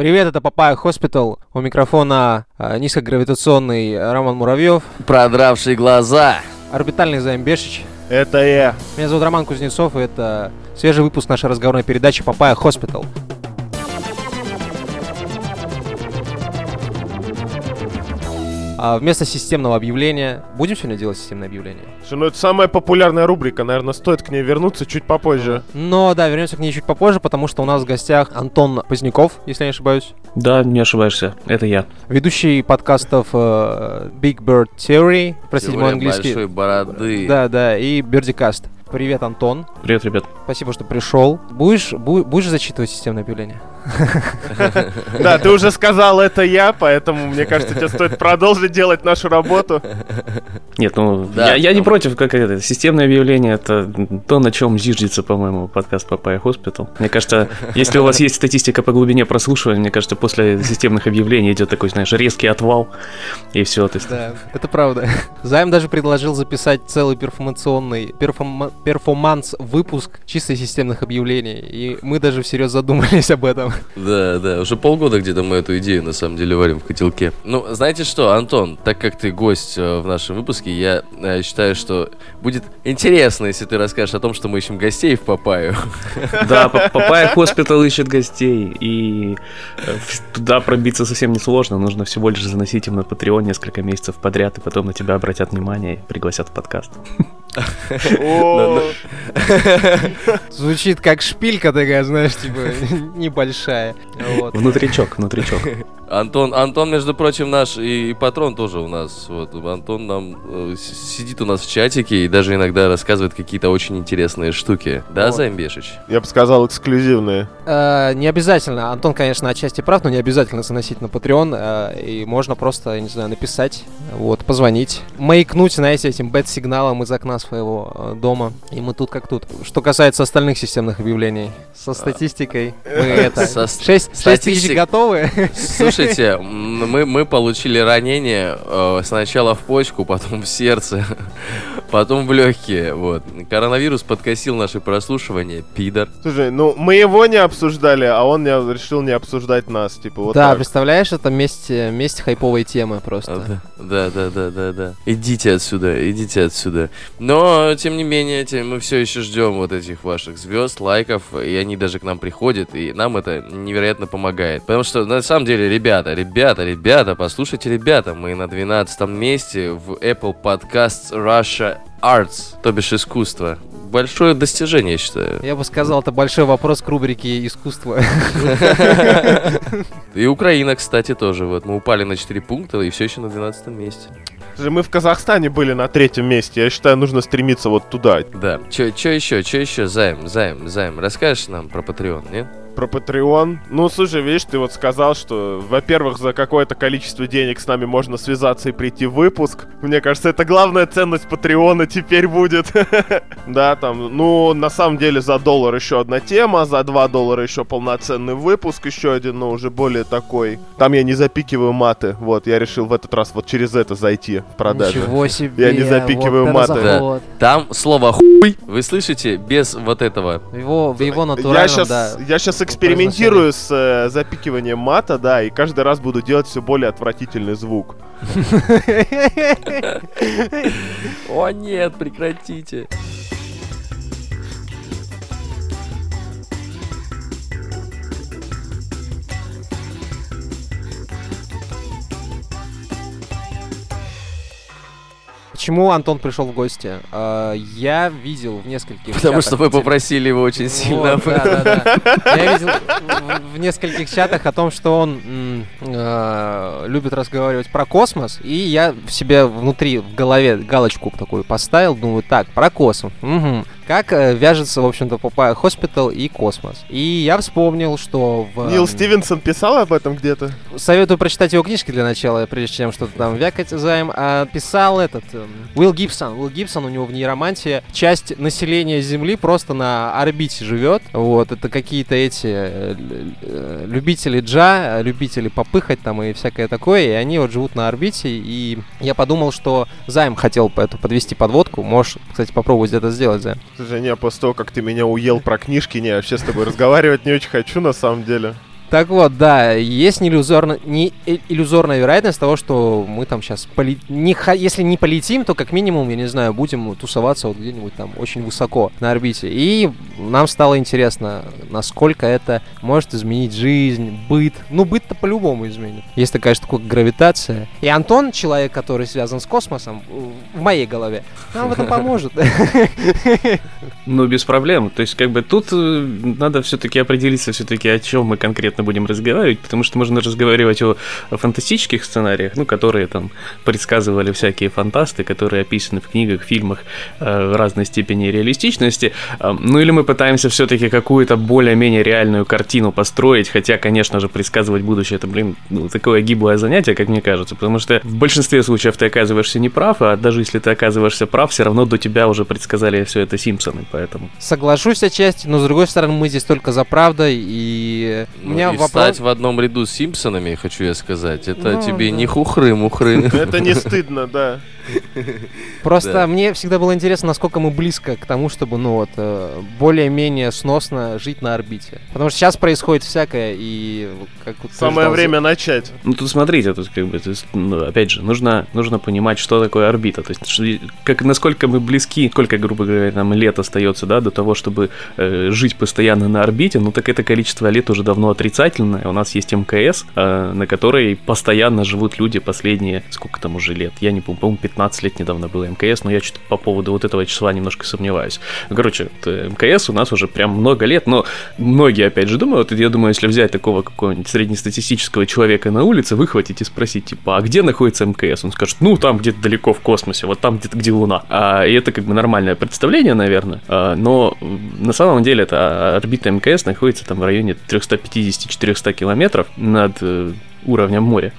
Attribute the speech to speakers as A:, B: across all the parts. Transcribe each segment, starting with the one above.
A: Привет, это Papaya Hospital. У микрофона э, низкогравитационный Роман Муравьев,
B: Продравшие глаза.
A: орбитальный Займ Бешич.
C: Это я.
A: Меня зовут Роман Кузнецов, и это свежий выпуск нашей разговорной передачи Papaya Hospital. А вместо системного объявления... Будем сегодня делать системное объявление?
C: Слушай, Ну, это самая популярная рубрика, наверное, стоит к ней вернуться чуть попозже.
A: Но да, вернемся к ней чуть попозже, потому что у нас в гостях Антон Поздняков, если я не ошибаюсь.
D: Да, не ошибаешься, это я.
A: Ведущий подкастов э, Big Beard Theory, простите мой английский.
B: большой бороды.
A: Да, да, и Beardycast. Привет, Антон.
D: Привет, ребят.
A: Спасибо, что пришел. Будешь, бу- будешь зачитывать системное объявление?
C: Да, ты уже сказал, это я, поэтому, мне кажется, тебе стоит продолжить делать нашу работу.
D: Нет, ну,
B: Да,
D: я, я не
B: ну.
D: против, как это, системное объявление, это то, на чем зиждется, по-моему, подкаст Papaya Hospital. Мне кажется, если у вас есть статистика по глубине прослушивания, мне кажется, после системных объявлений идет такой, знаешь, резкий отвал, и все, то есть...
A: Да, это правда. Займ даже предложил записать целый перформационный перформ- перформанс-выпуск чисто системных объявлений. И мы даже всерьез задумались об этом.
B: Да, да, уже полгода где-то мы эту идею на самом деле варим в котелке. Ну, знаете что, Антон, так как ты гость э, в нашем выпуске, я э, считаю, что будет интересно, если ты расскажешь о том, что мы ищем гостей в Папаю.
D: Да, Па- Papaya Hospital ищет гостей, и э, туда пробиться совсем несложно, нужно всего лишь заносить им на Patreon несколько месяцев подряд, и потом на тебя обратят внимание и пригласят в подкаст.
C: О,
A: Звучит как шпилька такая, знаешь, типа небольшая.
D: Внутричок, внутричок.
B: Антон, Антон, между прочим, наш и, и патрон тоже у нас. Вот, Антон нам э, сидит у нас в чатике и даже иногда рассказывает какие-то очень интересные штуки. Да,
A: Вот.
B: Займбешич?
C: Я бы сказал, эксклюзивные.
A: Э, не обязательно. Антон, конечно, отчасти прав, но не обязательно заносить на Patreon. э, и можно просто, я не знаю, написать, вот, позвонить, маякнуть, знаете, этим бэт-сигналом из окна своего э, дома. И мы тут как тут. Что касается остальных системных объявлений, со статистикой мы это...
B: Со с-
A: 6, тысяч готовы?
B: Слушайте, мы, мы получили ранение э, сначала в почку, потом в сердце, потом в легкие. Вот. Коронавирус подкосил наше прослушивание, пидор.
C: Слушай, ну, мы его не обсуждали, а он не, решил не обсуждать нас. Типа, вот
A: да,
C: так.
A: представляешь, это месть, э, месть хайповой темы просто.
B: Да, да, да, да, да. Идите отсюда, идите отсюда. Но, тем не менее, тем- мы все еще ждем вот этих ваших звезд, лайков, и они даже к нам приходят, и нам это невероятно помогает. Потому что, на самом деле, ребята, ребята, ребята, послушайте, ребята, мы на 12 месте в Apple Podcasts Russia Arts, то бишь искусство. Большое достижение, я считаю.
A: Я бы сказал, это большой вопрос к рубрике искусства.
B: И Украина, кстати, тоже. Вот мы упали на 4 пункта и все еще на 12 месте.
C: Мы в Казахстане были на третьем месте. Я считаю, нужно стремиться вот туда.
B: Да. Че, че еще, че еще, Займ, Займ, Займ, расскажешь нам про Patreon, нет?
C: Про Patreon. Ну, слушай, видишь, ты вот сказал, что, во-первых, за какое-то количество денег с нами можно связаться и прийти в выпуск. Мне кажется, это главная ценность Патреона теперь будет. Да, там, ну, на самом деле, за доллар еще одна тема, за 2 доллара еще полноценный выпуск, еще один, но уже более такой. Там я не запикиваю маты. Вот, я решил в этот раз вот через это зайти в продажу.
A: Ничего себе.
C: Я не запикиваю
A: вот
C: маты.
B: Там слово хуй вы слышите без вот этого.
A: Его, в его
C: Я
A: натуральном,
C: сейчас,
A: да.
C: я сейчас экспериментирую с э, запикиванием мата, да, и каждый раз буду делать все более отвратительный звук.
B: О нет, прекратите.
A: Почему Антон пришел в гости? А, Я видел в нескольких
B: Потому
A: чатах
B: что мы
A: те-
B: попросили его очень сильно.
A: Вот, да, да, да. Я видел в- нескольких чатах о том, что он э, любит разговаривать про космос, и я в себе внутри, в голове галочку такую поставил, думаю, так, про космос. Мгм. Как э, вяжется, в общем-то, Papaya Hospital и космос. И я вспомнил, что в...
C: Нил
A: м,
C: Стивенсон писал об этом где-то?
A: Советую прочитать его книжки для начала, прежде чем что-то там вякать займ. А писал этот эм, Уилл Гибсон. Уилл Гибсон, у него в нейромантии часть населения Земли просто на орбите живет. Вот, это какие-то эти э, э, любители джа, любители попыхать там и всякое такое, и они вот живут на орбите, и я подумал, что Займ хотел эту подвести подводку. Можешь, кстати, попробовать это сделать, Займ.
C: Не, после того, как ты меня уел про книжки, не, вообще с тобой разговаривать не очень хочу, на самом деле.
A: Так вот, да, есть не, иллюзорно, не э- иллюзорная вероятность того, что мы там сейчас, поли... не, если не полетим, то как минимум, я не знаю, будем тусоваться вот где-нибудь там очень высоко на орбите. И нам стало интересно, насколько это может изменить жизнь, быт. Ну, быт-то по-любому изменит. Есть такая штука, как гравитация. И Антон, человек, который связан с космосом, в моей голове, нам в этом поможет.
D: Ну, без проблем. То есть, как бы тут э, надо все-таки определиться, все-таки о чем мы конкретно будем разговаривать, потому что можно разговаривать о, фантастических сценариях, ну, которые там предсказывали всякие фантасты, которые описаны в книгах, фильмах э, разной степени реалистичности. Э, ну, или мы пытаемся все-таки какую-то более-менее реальную картину построить, хотя, конечно же, предсказывать будущее это, блин, ну, такое гиблое занятие, как мне кажется, потому что в большинстве случаев ты оказываешься неправ, а даже если ты оказываешься прав, все равно до тебя уже предсказали все это Симпсоны, поэтому.
A: Соглашусь отчасти, но с другой стороны, мы здесь только за правдой, и у
B: Ну,
A: меня
B: и
A: вопрос...
B: встать в одном ряду с Симпсонами, хочу я сказать, это
A: Ну,
B: тебе
A: да.
B: не хухры-мухры.
C: Это не стыдно, да.
A: Просто мне всегда было интересно, насколько мы близко к тому, чтобы, ну вот, э, более-менее сносно жить на орбите. Потому что сейчас происходит всякое, и как вот
C: Самое время начать.
D: Ну, тут смотрите, тут как бы, то есть, ну, опять же, нужно, нужно понимать, что такое орбита. То есть, что- как, насколько мы близки, сколько, грубо говоря, нам лет остается, да, до того, чтобы э, жить постоянно на орбите, ну, так это количество лет уже давно отрицательное. У нас есть МКС, э, на которой постоянно живут люди последние, сколько там уже лет, я не помню, по-моему, 15 лет недавно было МКС, но я что-то по поводу вот этого числа немножко сомневаюсь. Ну, Короче, э, МКС у нас уже прям много лет, но многие, опять же, думают, я думаю, если взять такого какого-нибудь среднестатистического человека на улице, выхватить и спросить, типа, а где находится МКС? Он скажет, ну, там где-то далеко в космосе, вот там где-то, где Луна. А, и это как бы нормальное представление, наверное, А, но на самом деле это а, орбита МКС находится там в районе 350-400 километров над э, уровнем моря.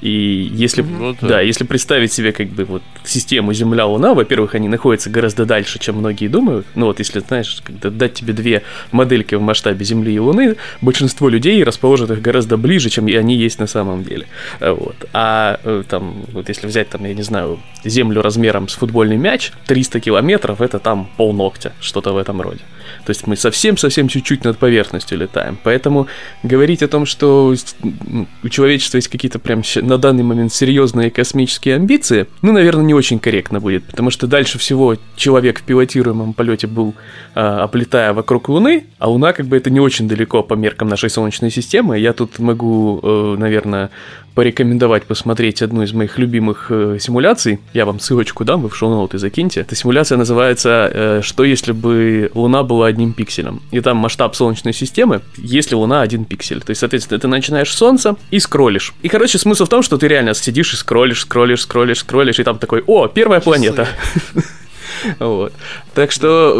D: И если,
B: Ну да.
D: да, если представить себе как бы вот систему Земля-Луна, во-первых, они находятся гораздо дальше, чем многие думают. Ну вот если, знаешь, когда дать тебе две модельки в масштабе Земли и Луны, большинство людей расположат их гораздо ближе, чем они есть на самом деле. А Вот. А э, там, вот если взять там, я не знаю, Землю размером с футбольный мяч, 300 километров это там полногтя, что-то в этом роде. То есть мы совсем-совсем чуть-чуть над поверхностью летаем. Поэтому говорить о том, что у человечества есть какие-то прям щ- на данный момент серьезные космические амбиции, ну, наверное, не очень корректно будет, потому что дальше всего человек в пилотируемом полете был, а, облетая вокруг Луны, а Луна как бы это не очень далеко по меркам нашей Солнечной системы. Я тут могу, э, наверное, порекомендовать посмотреть одну из моих любимых э, симуляций. Я вам ссылочку дам, вы в шоу-ноуты закиньте. Эта симуляция называется э, «Что если бы Луна была одним пикселем?» И там масштаб Солнечной системы, если Луна один пиксель. То есть, соответственно, ты начинаешь с Солнца и скроллишь. И, короче, смысл в том, что ты реально сидишь и скроллишь, скроллишь, скроллишь, скроллишь, и там такой «О, первая планета!» Вот. Так что,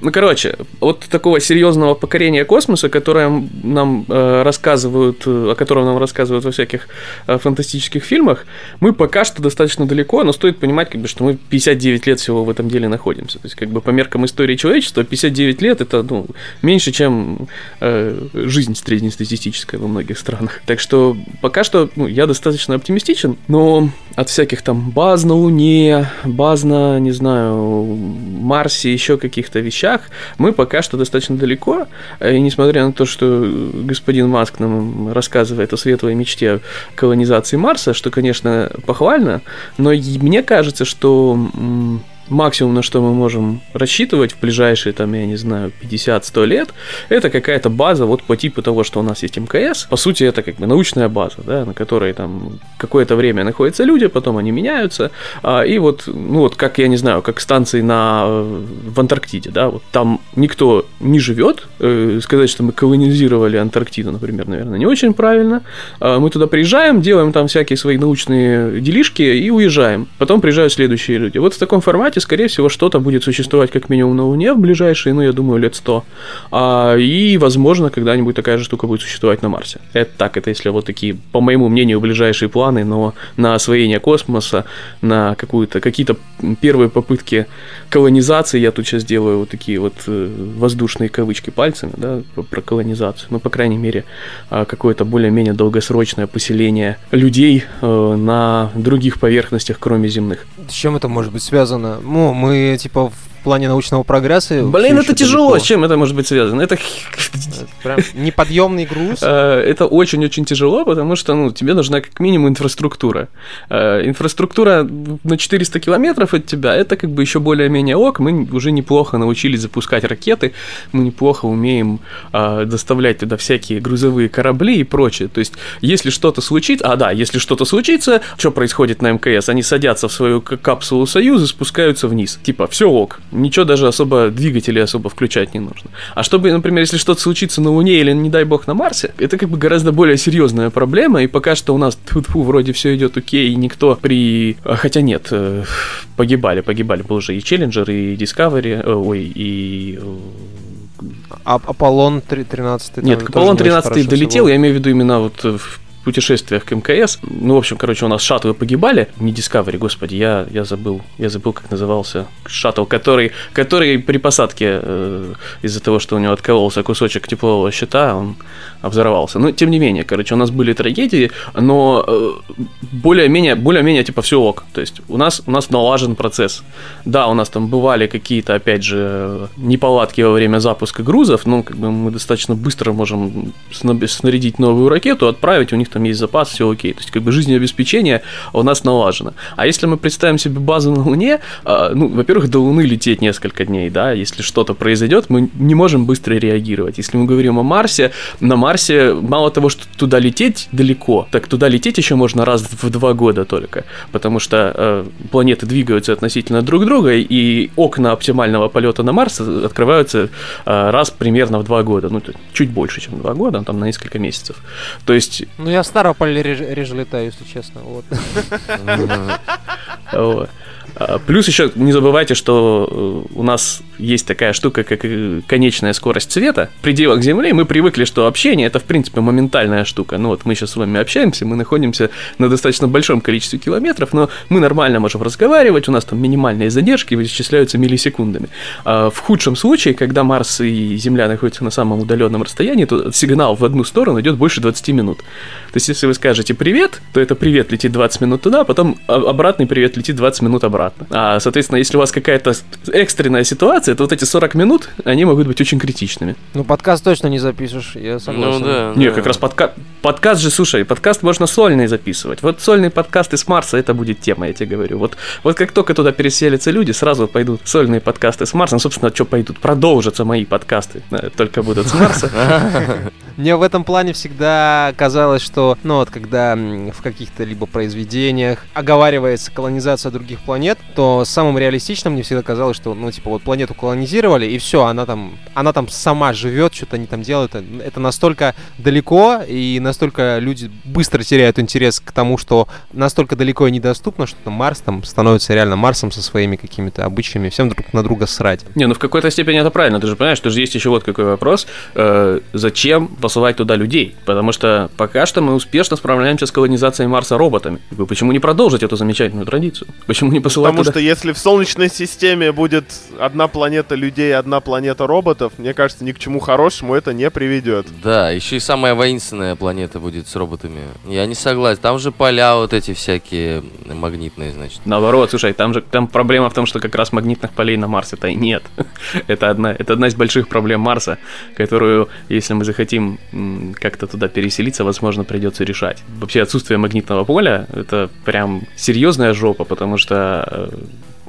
D: ну, короче, от такого серьезного покорения космоса, которое нам э, рассказывают, о котором нам рассказывают во всяких э, фантастических фильмах, мы пока что достаточно далеко, но стоит понимать, как бы, что мы 59 лет всего в этом деле находимся. То есть, как бы, по меркам истории человечества, 59 лет это, ну, меньше, чем э, жизнь среднестатистическая во многих странах. Так что, пока что, ну, я достаточно оптимистичен, но от всяких там баз на Луне, баз на, не знаю, Марсе, еще каких-то вещах, мы пока что достаточно далеко. И несмотря на то, что господин Маск нам рассказывает о светлой мечте колонизации Марса, что, конечно, похвально, но мне кажется, что максимум, на что мы можем рассчитывать в ближайшие, там, я не знаю, 50-100 лет, это какая-то база вот по типу того, что у нас есть МКС. По сути, это как бы научная база, да, на которой там какое-то время находятся люди, потом они меняются, а, и вот, ну вот, как, я не знаю, как станции на, в Антарктиде, да, вот там никто не живет, э, сказать, что мы колонизировали Антарктиду, например, наверное, не очень правильно, А, мы туда приезжаем, делаем там всякие свои научные делишки и уезжаем, потом приезжают следующие люди. Вот в таком формате, скорее всего, что-то будет существовать как минимум на Луне в ближайшие, ну, я думаю, лет 100, а, и, возможно, когда-нибудь такая же штука будет существовать на Марсе. Это так, это если вот такие, по моему мнению, ближайшие планы, но на освоение космоса, на какую-то, какие-то первые попытки колонизации, я тут сейчас делаю вот такие вот э, воздушные кавычки пальцами, да, про- про колонизацию, ну, по крайней мере, а, какое-то более-менее долгосрочное поселение людей э, на других поверхностях, кроме земных.
A: С чем это может быть связано? Ну, мы, типа, в плане научного прогресса.
D: Блин, это тяжело.
A: далеко.
D: С чем это может быть связано? Это
A: прям неподъемный груз.
D: Э, это очень-очень тяжело, потому что ну, тебе нужна как минимум инфраструктура. Э, Инфраструктура на 400 километров от тебя, это как бы еще более-менее ок. Мы уже неплохо научились запускать ракеты, мы неплохо умеем э, доставлять туда всякие грузовые корабли и прочее. То есть, если что-то случится, а да, если что-то случится, что происходит на МКС? Они садятся в свою капсулу Союза, спускаются вниз. Типа, все ок, ничего даже особо, двигатели особо включать не нужно. А чтобы, например, если что-то случится на Луне или, не дай бог, на Марсе, это как бы гораздо более серьезная проблема, и пока что у нас тьфу-тьфу, вроде все идет окей, и никто при... а, Хотя нет, э, погибали, погибали, был уже и Челленджер, и Discovery, э, ой, и... э,
A: А Аполлон 3- 13 там
D: Нет, Аполлон
A: не очень
D: 13
A: хорошо
D: долетел, я имею в виду именно вот э, в путешествиях к МКС. Ну, в общем, короче, у нас шаттлы погибали. Не Discovery, господи, я, я забыл. Я забыл, как назывался шаттл, который, который при посадке э, из-за того, что у него откололся кусочек теплового щита, он взорвался. Но, тем не менее, короче, у нас были трагедии, но э, более-менее, более-менее, типа, все ок. То есть у нас, у нас налажен процесс. Да, у нас там бывали какие-то, опять же, неполадки во время запуска грузов, но как бы мы достаточно быстро можем сна- снарядить новую ракету, отправить, у них там есть запас, все окей. То есть как бы жизнеобеспечение у нас налажено. А если мы представим себе базу на Луне, а, ну, во-первых, до Луны лететь несколько дней, да, если что-то произойдет, мы не можем быстро реагировать. Если мы говорим о Марсе, на Марсе мало того, что туда лететь далеко, так туда лететь еще можно раз в два года только, потому что э, планеты двигаются относительно друг друга, и окна оптимального полета на Марс открываются э, раз примерно в два года, ну, чуть больше, чем два года, там на несколько месяцев. То есть
A: Ну, я в Ставрополе реже, реже летаю, если честно. Вот.
D: А, Плюс еще не забывайте, что э, у нас есть такая штука, как э, конечная скорость света. В пределах Земли мы привыкли, что общение это в принципе моментальная штука. Ну вот мы сейчас с вами общаемся, мы находимся на достаточно большом количестве километров, но мы нормально можем разговаривать, у нас там минимальные задержки вычисляются миллисекундами. А в худшем случае, когда Марс и Земля находятся на самом удаленном расстоянии, то сигнал в одну сторону идет больше 20 минут. То есть, если вы скажете привет, то это привет летит 20 минут туда, потом а- обратный привет летит 20 минут обратно. А, соответственно, если у вас какая-то с- экстренная ситуация, то вот эти 40 минут, они могут быть очень критичными.
A: Ну, подкаст точно не запишешь, я согласен.
B: Ну да.
D: Не,
B: да.
D: как раз подка... подкаст же, слушай, подкаст можно сольный записывать. Вот сольный подкаст из Марса, это будет тема, я тебе говорю. Вот, вот как только туда переселятся люди, сразу пойдут сольные подкасты с Марса. Ну, собственно, что пойдут? Продолжатся мои подкасты, э, только будут с Марса.
A: Мне в этом плане всегда казалось, что, ну вот, когда в каких-то либо произведениях оговаривается колонизация других планет, то самым реалистичным мне всегда казалось, что, ну, типа, вот планету колонизировали, и все, она там, она там сама живет, что-то они там делают. Это- настолько далеко, и настолько люди быстро теряют интерес к тому, что настолько далеко и недоступно, что там Марс там становится реально Марсом со своими какими-то обычаями, всем друг на друга срать.
D: Не, ну в какой-то степени это правильно, ты же понимаешь, что же есть еще вот какой вопрос, э, зачем посылать туда людей? Потому что пока что мы успешно справляемся с колонизацией Марса роботами. Почему не продолжить эту замечательную традицию? Почему не посылать
C: Потому
D: туда...
C: что если в Солнечной системе будет одна планета людей, одна планета роботов, мне кажется, ни к чему хорошему это не приведет.
B: Да, еще и самая воинственная планета будет с роботами. Я не согласен. Там же поля вот эти всякие магнитные, значит.
D: Наоборот, слушай, там же там проблема в том, что как раз магнитных полей на Марсе-то и нет. это, одна, это одна из больших проблем Марса, которую, если мы захотим как-то туда переселиться, возможно, придется решать. Вообще отсутствие магнитного поля — это прям серьезная жопа, потому что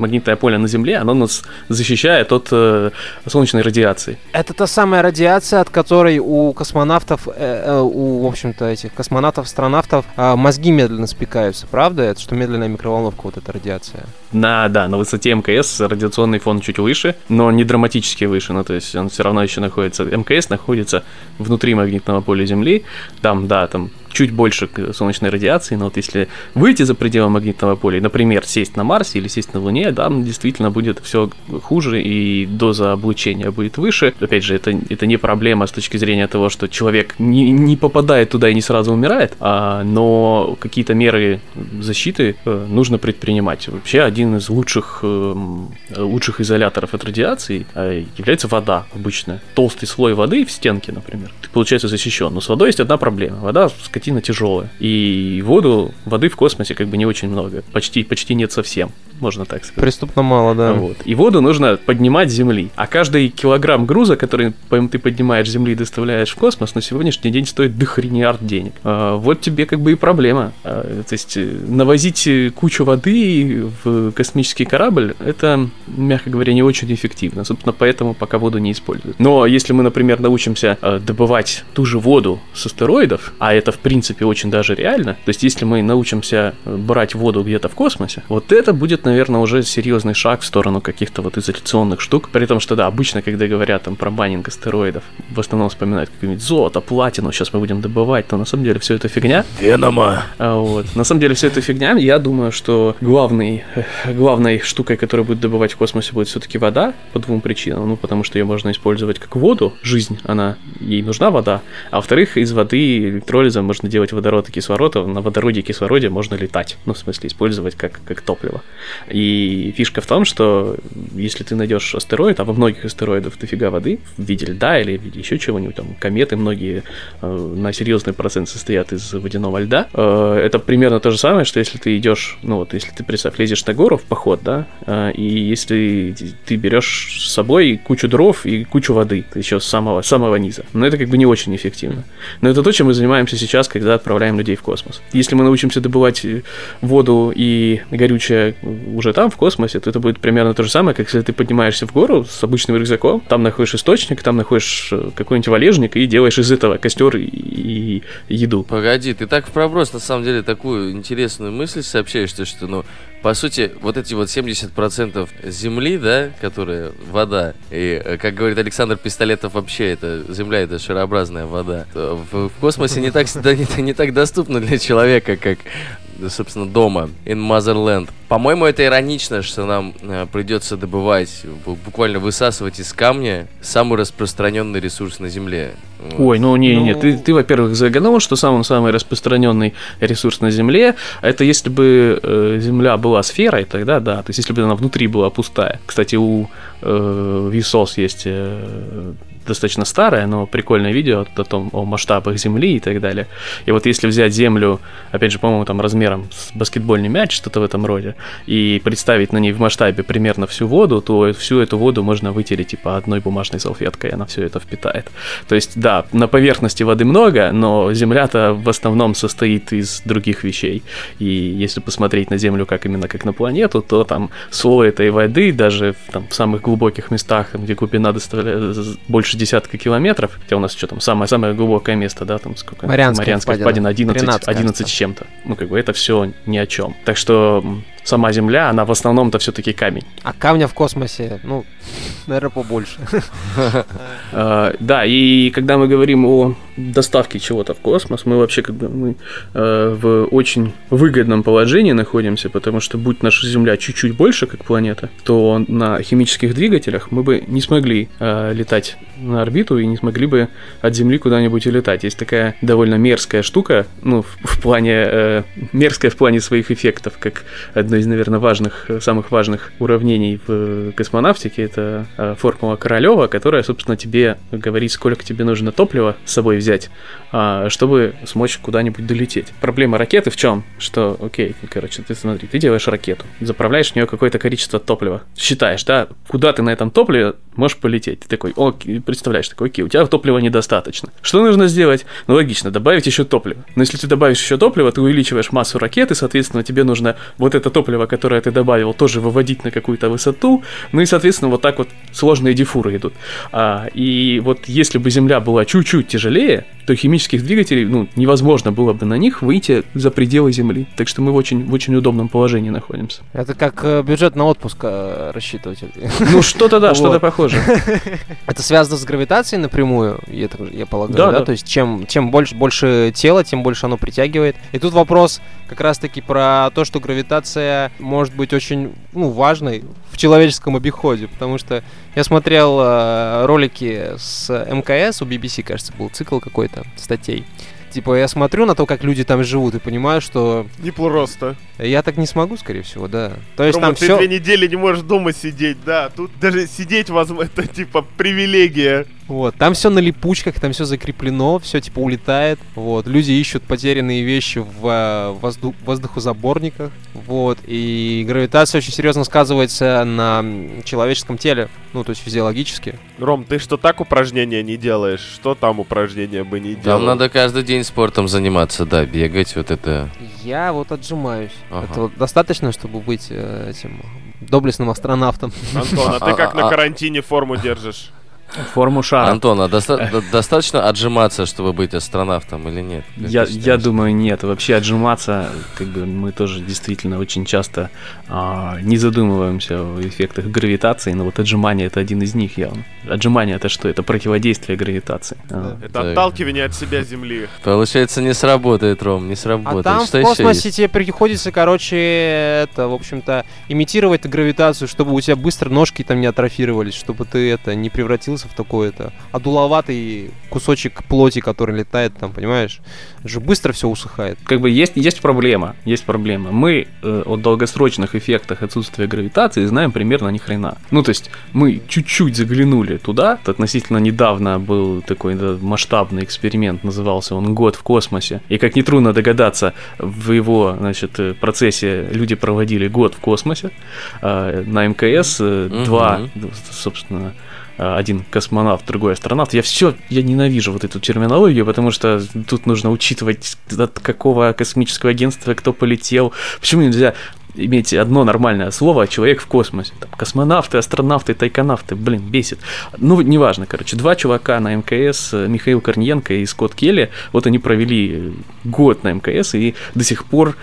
D: магнитное поле на Земле, оно нас защищает от э, солнечной радиации.
A: Это та самая радиация, от которой у космонавтов, э, э, у, в общем-то, этих космонавтов-астронавтов э, мозги медленно спекаются, правда? Это что медленная микроволновка, вот эта радиация.
D: На, да, на высоте МКС радиационный фон чуть выше, но не драматически выше, ну то есть он все равно еще находится, МКС находится внутри магнитного поля Земли, там, да, там чуть больше солнечной радиации, но вот если выйти за пределы магнитного поля, например, сесть на Марсе или сесть на Луне, там действительно будет все хуже, и доза облучения будет выше. Опять же, это, это не проблема с точки зрения того, что человек не, не попадает туда и не сразу умирает, а, но какие-то меры защиты э, нужно предпринимать. Вообще, один из лучших, эм, лучших изоляторов от радиации э, является вода обычная. Толстый слой воды в стенке, например. Ты, получается, защищен. Но с водой есть одна проблема. Вода скотина тяжелая. И воду, воды в космосе как бы не очень много. Почти, почти нет совсем можно так сказать.
A: Преступно мало, да.
D: Вот. И воду нужно поднимать с земли. А каждый килограмм груза, который ты поднимаешь с земли и доставляешь в космос, на сегодняшний день стоит дохрениард денег. А, вот тебе как бы и проблема. А, то есть э, навозить кучу воды в космический корабль, это, мягко говоря, не очень эффективно. Собственно, поэтому пока воду не используют. Но если мы, например, научимся э, добывать ту же воду с астероидов, а это, в принципе, очень даже реально, то есть если мы научимся э, брать воду где-то в космосе, вот это будет, наверное, уже серьезный шаг в сторону каких-то вот изоляционных штук. При том, что да, обычно, когда говорят там про баннинг астероидов, в основном вспоминают какое-нибудь золото, платину, сейчас мы будем добывать, то на самом деле все это фигня.
B: Венома.
D: А, вот. На самом деле все это фигня. Я думаю, что главный, э, главной штукой, которую будет добывать в космосе, будет все-таки вода по двум причинам. Ну, потому что ее можно использовать как воду, жизнь, она, ей нужна вода. А во-вторых, из воды электролизом можно делать водород и кислород, а на водороде и кислороде можно летать. Ну, в смысле, использовать как, как топливо. И фишка в том, что если ты найдешь астероид, а во многих астероидах дофига воды в виде льда или в виде еще чего-нибудь, там кометы многие э, на серьезный процент состоят из водяного льда, э, это примерно то же самое, что если ты идешь, ну вот, если ты, представь, лезешь на гору в поход, да, э, и если ты берешь с собой кучу дров и кучу воды, еще с самого, самого низа, но это как бы не очень эффективно. Но это то, чем мы занимаемся сейчас, когда отправляем людей в космос. Если мы научимся добывать воду и горючее уже там, в космосе, то это будет примерно то же самое, как если ты поднимаешься в гору с обычным рюкзаком, там находишь источник, там находишь э, какой-нибудь валежник и делаешь из этого костер и, еду.
B: Погоди, ты так в проброс, на самом деле, такую интересную мысль сообщаешь, то, что, ну, по сути, вот эти вот 70% земли, да, которая вода, и, э, как говорит Александр Пистолетов, вообще это земля, это шарообразная вода. В, в космосе не так, не, не так доступно для человека, как собственно, дома, in Motherland. По-моему, это иронично, что нам э, придется добывать, буквально высасывать из камня самый распространенный ресурс на Земле.
D: Ой, ну не, ну... не, ты, ты, во-первых, загнул, что самый самый распространенный ресурс на Земле, это если бы э, Земля была сферой, тогда да, то есть если бы она внутри была пустая. Кстати, у э, Vsauce есть э, достаточно старое, но прикольное видео о том, о масштабах Земли и так далее. И вот если взять Землю, опять же, по-моему, там размером с баскетбольный мяч, что-то в этом роде, и представить на ней в масштабе примерно всю воду, то всю эту воду можно вытереть типа одной бумажной салфеткой, и она все это впитает. То есть, да, на поверхности воды много, но Земля-то в основном состоит из других вещей. И если посмотреть на Землю как именно как на планету, то там слой этой воды даже там, в самых глубоких местах, где глубина доставляет больше десятка километров, хотя у нас что там, самое-самое глубокое место, да, там сколько?
A: Марианская, Марианская
D: впадина, 11, 13, 11 с чем-то. Ну, как бы это все ни о чем. Так что сама Земля, она в основном-то все-таки камень.
A: А камня в космосе, ну, наверное, побольше.
D: А, да, и когда мы говорим о доставке чего-то в космос, мы вообще как бы мы э, в очень выгодном положении находимся, потому что будь наша Земля чуть-чуть больше, как планета, то на химических двигателях мы бы не смогли э, летать на орбиту и не смогли бы от Земли куда-нибудь улетать. Есть такая довольно мерзкая штука, ну, в, плане, э, мерзкая в плане своих эффектов, как одно из, наверное, важных, самых важных уравнений в космонавтике, это э, формула Королева, которая, собственно, тебе говорит, сколько тебе нужно топлива с собой взять, э, чтобы смочь куда-нибудь долететь. Проблема ракеты в чем? Что, окей, короче, ты смотри, ты делаешь ракету, заправляешь в нее какое-то количество топлива, считаешь, да, куда ты на этом топливе можешь полететь. Ты такой, окей, представляешь, такой, окей, у тебя топлива недостаточно. Что нужно сделать? Ну, логично, добавить еще топливо. Но если ты добавишь еще топливо, ты увеличиваешь массу ракеты, соответственно, тебе нужно вот это топливо, которое ты добавил, тоже выводить на какую-то высоту. Ну и, соответственно, вот так вот сложные дифуры идут. А, и вот если бы Земля была чуть-чуть тяжелее, то химических двигателей, ну, невозможно было бы на них выйти за пределы Земли. Так что мы в очень, в очень удобном положении находимся.
A: Это как э, бюджет на отпуск э, рассчитывать.
D: Ну, что-то да, что-то похоже.
A: Это связано с гравитацией напрямую, я, полагаю, да? То есть чем, больше тела, тем больше оно притягивает. И тут вопрос как раз-таки про то, что гравитация может быть очень ну, важной в человеческом обиходе, потому что я смотрел э, ролики с МКС, у BBC, кажется, был цикл какой-то статей. Типа, я смотрю на то, как люди там живут, и понимаю, что...
C: Не просто.
A: Я так не смогу, скорее всего, да. То есть
C: Рома,
A: там
C: ты
A: все...
C: две недели не можешь дома сидеть, да. Тут даже сидеть, возможно, это типа привилегия.
A: Вот, там все на липучках, там все закреплено, все типа улетает. Вот, люди ищут потерянные вещи в э, возду- воздухозаборниках. Вот, и гравитация очень серьезно сказывается на человеческом теле, ну, то есть физиологически.
C: Ром, ты что так упражнения не делаешь? Что там упражнения бы не делал?
B: Там надо каждый день спортом заниматься, да, бегать, вот это.
A: Я вот отжимаюсь.
B: Ага.
A: Это вот достаточно, чтобы быть э, этим доблестным астронавтом.
C: Антон, а ты как
B: А-
C: на
B: а-
C: карантине форму держишь?
D: Форму шара.
B: Антон, а доста- до- достаточно отжиматься, чтобы быть астронавтом или нет? Как
D: Я, я думаю, нет. Вообще отжиматься, как бы мы тоже действительно очень часто а, не задумываемся о эффектах гравитации, но вот отжимание это один из них явно. Отжимание это что? Это противодействие гравитации. А.
C: Это
B: Так.
C: отталкивание от себя Земли.
B: Получается, не сработает, Ром, не
A: А
B: сработает.
A: там
B: Что
A: в космосе тебе приходится, короче, это, в общем-то, имитировать гравитацию, чтобы у тебя быстро ножки там не атрофировались, чтобы ты это не превратился в такой это одуловатый кусочек плоти, который летает там, понимаешь? Это же быстро все усыхает.
D: Как бы есть, есть проблема, есть проблема. Мы э, о долгосрочных эффектах отсутствия гравитации знаем примерно ни хрена. Ну, то есть мы чуть-чуть заглянули туда. Относительно недавно был такой да, масштабный эксперимент, назывался он «Год в космосе». И как нетрудно догадаться, в его значит, э, процессе люди проводили год в космосе. э, на МКС э,
B: Мгм.
D: два, собственно, один космонавт, другой астронавт. Я все, я ненавижу вот эту терминологию, потому что тут нужно учитывать, от какого космического агентства кто полетел. Почему нельзя иметь одно нормальное слово «человек в космосе». Там, космонавты, астронавты, тайконавты, блин, бесит. Ну, неважно, короче, два чувака на МКС, э, Михаил Корниенко и Скотт Келли, вот они провели э, год на МКС, и до сих пор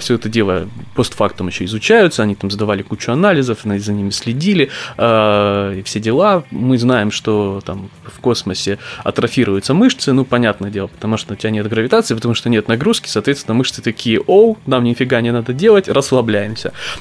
D: все это дело постфактум еще изучаются, они там задавали кучу анализов, на- за ними следили, э, и все дела. Мы знаем, что там в космосе атрофируются мышцы, ну, понятное дело, потому что у тебя нет гравитации, потому что нет нагрузки, соответственно, мышцы такие, оу, нам нифига не надо делать, расслабляемся.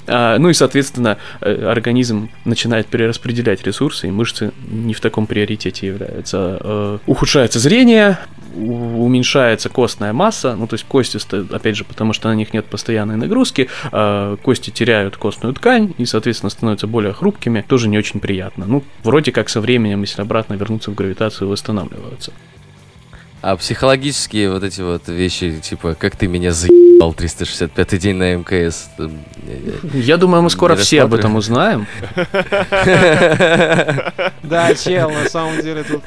D: А, ну и, соответственно, э, организм начинает перераспределять ресурсы, и мышцы не в таком приоритете являются. Э, Ухудшается зрение, уменьшается костная масса, ну то есть кости, опять же, потому что на них нет постоянной нагрузки, э, кости теряют костную ткань и, соответственно, становятся более хрупкими, тоже не очень приятно. Ну, вроде как со временем, если обратно вернуться в гравитацию, восстанавливаются.
B: А психологические вот эти вот вещи, типа, как ты меня заебал 365 день на МКС. там,
D: Я думаю, мы скоро все об этом узнаем.
A: Да, чел, на самом деле тут...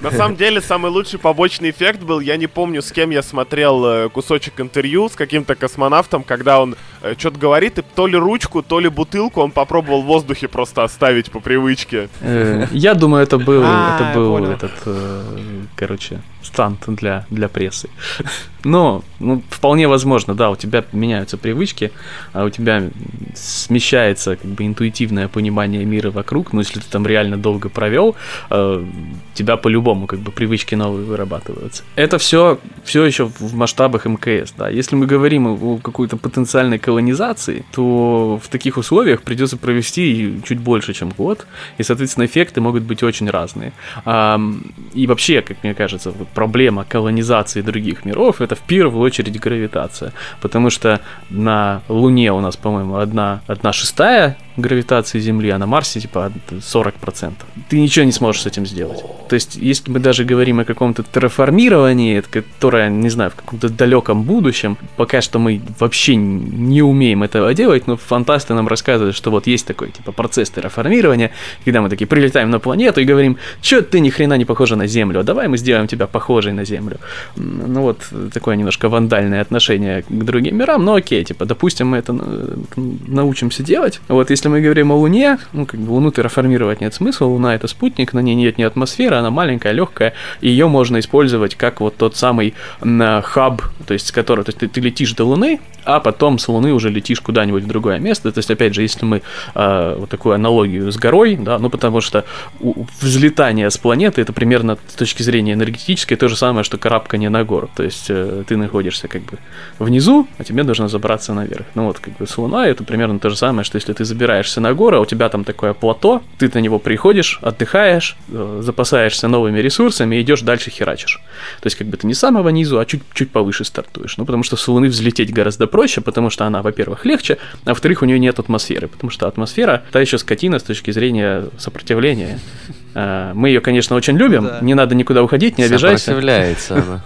C: На самом деле, самый лучший побочный эффект был, я не помню, с кем я смотрел э, кусочек интервью, с каким-то космонавтом, когда он что-то говорит, и то ли ручку, то ли бутылку он попробовал в воздухе просто оставить по привычке.
D: Э, Я думаю, это был,
A: А,
D: это был этот, э, короче, стант для, для прессы. Но, ну, вполне возможно, да, у тебя меняются привычки, а у тебя смещается как бы интуитивное понимание мира вокруг, но если ты там реально долго провел, э, тебя по-любому как бы привычки новые вырабатываются. Это все, все еще в масштабах МКС, да. Если мы говорим о, какой-то потенциальной колонизации, то в таких условиях придется провести чуть больше, чем год, и, соответственно, эффекты могут быть очень разные. И вообще, как мне кажется, вот проблема колонизации других миров это в первую очередь гравитация. Потому что на Луне у нас, по-моему, одна, одна шестая гравитации Земли, а на Марсе типа 40%. Ты ничего не сможешь с этим сделать. То есть, если мы даже говорим о каком-то терраформировании, которое, не знаю, в каком-то далеком будущем, пока что мы вообще не умеем этого делать, но фантасты нам рассказывают, что вот есть такой типа процесс терраформирования, когда мы такие прилетаем на планету и говорим, что ты ни хрена не похожа на Землю, давай мы сделаем тебя похожей на Землю. Ну вот, такое немножко вандальное отношение к другим мирам, но окей, типа, допустим, мы это э, научимся делать. Вот, если мы говорим о Луне, ну, как бы Луну терраформировать нет смысла, Луна это спутник, на ней нет ни атмосферы, она маленькая, легкая, и ее можно использовать как вот тот самый м, хаб, то есть, с которого, то есть ты, ты летишь до Луны, а потом с Луны уже летишь куда-нибудь в другое место. То есть, опять же, если мы э, вот такую аналогию с горой, да, ну потому что взлетание с планеты это примерно с точки зрения энергетической то же самое, что карабкание на гору. То есть э, ты находишься как бы внизу, а тебе нужно забраться наверх. Ну вот как бы с Луной это примерно то же самое, что если ты забираешься забираешься на гору, а у тебя там такое плато, ты на него приходишь, отдыхаешь, э, запасаешься новыми ресурсами и идешь дальше херачишь. То есть как бы ты не с самого низу, а чуть, чуть повыше стартуешь. Ну, потому что с Луны взлететь гораздо проще, потому что она, во-первых, легче, а во-вторых, у нее нет атмосферы, потому что атмосфера та еще скотина с точки зрения сопротивления. Э, Мы ее, конечно, очень любим,
A: Да.
D: не надо никуда уходить, не обижайся.
B: Сопротивляется она.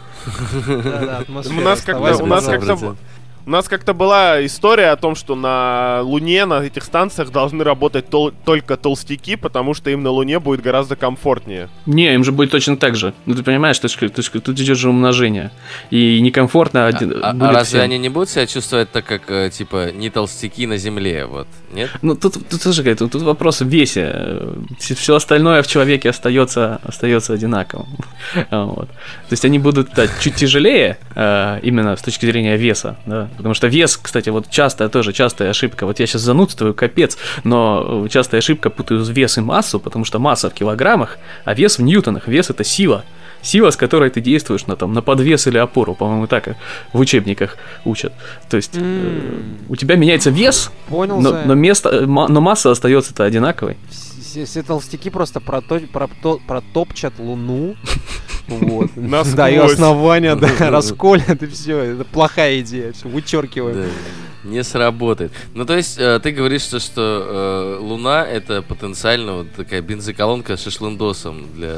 C: У нас как-то- у нас как-то была история о том, что на Луне, на этих станциях должны работать тол- только толстяки, потому что им на Луне будет гораздо комфортнее.
D: Не, им же будет точно так же. Ну, ты понимаешь, то есть, то есть тут идет же умножение. И некомфортно один,
B: А, а разве
D: всем.
B: они не будут себя чувствовать так, как, э, типа, не толстяки на земле, вот? Нет?
D: Ну, тут, тут, тоже какая-то- тут вопрос в весе. Все остальное в человеке остается, остается одинаковым. Вот. То есть они будут да, чуть тяжелее, э, именно с точки зрения веса, да. Потому что вес, кстати, вот частая тоже частая ошибка. Вот я сейчас занудствую, капец, но э, частая ошибка путаю вес и массу, потому что масса в килограммах, а вес в ньютонах. Вес это сила. Сила, с которой ты действуешь на, там, на подвес или опору, по-моему, так э, в учебниках учат. То есть э,
A: М.
D: у тебя меняется вес,
A: Понял,
D: но, но, место, но масса остается-то одинаковой.
A: Все, все толстяки просто прото- прото- протопчат Луну. Вот. Да, и основания, да, расколят, и все. Это плохая идея. Все, вычеркиваем.
B: Не сработает. Ну, то есть, э, ты говоришь, что, что э, Луна это потенциально вот такая бензоколонка с шашлындосом для,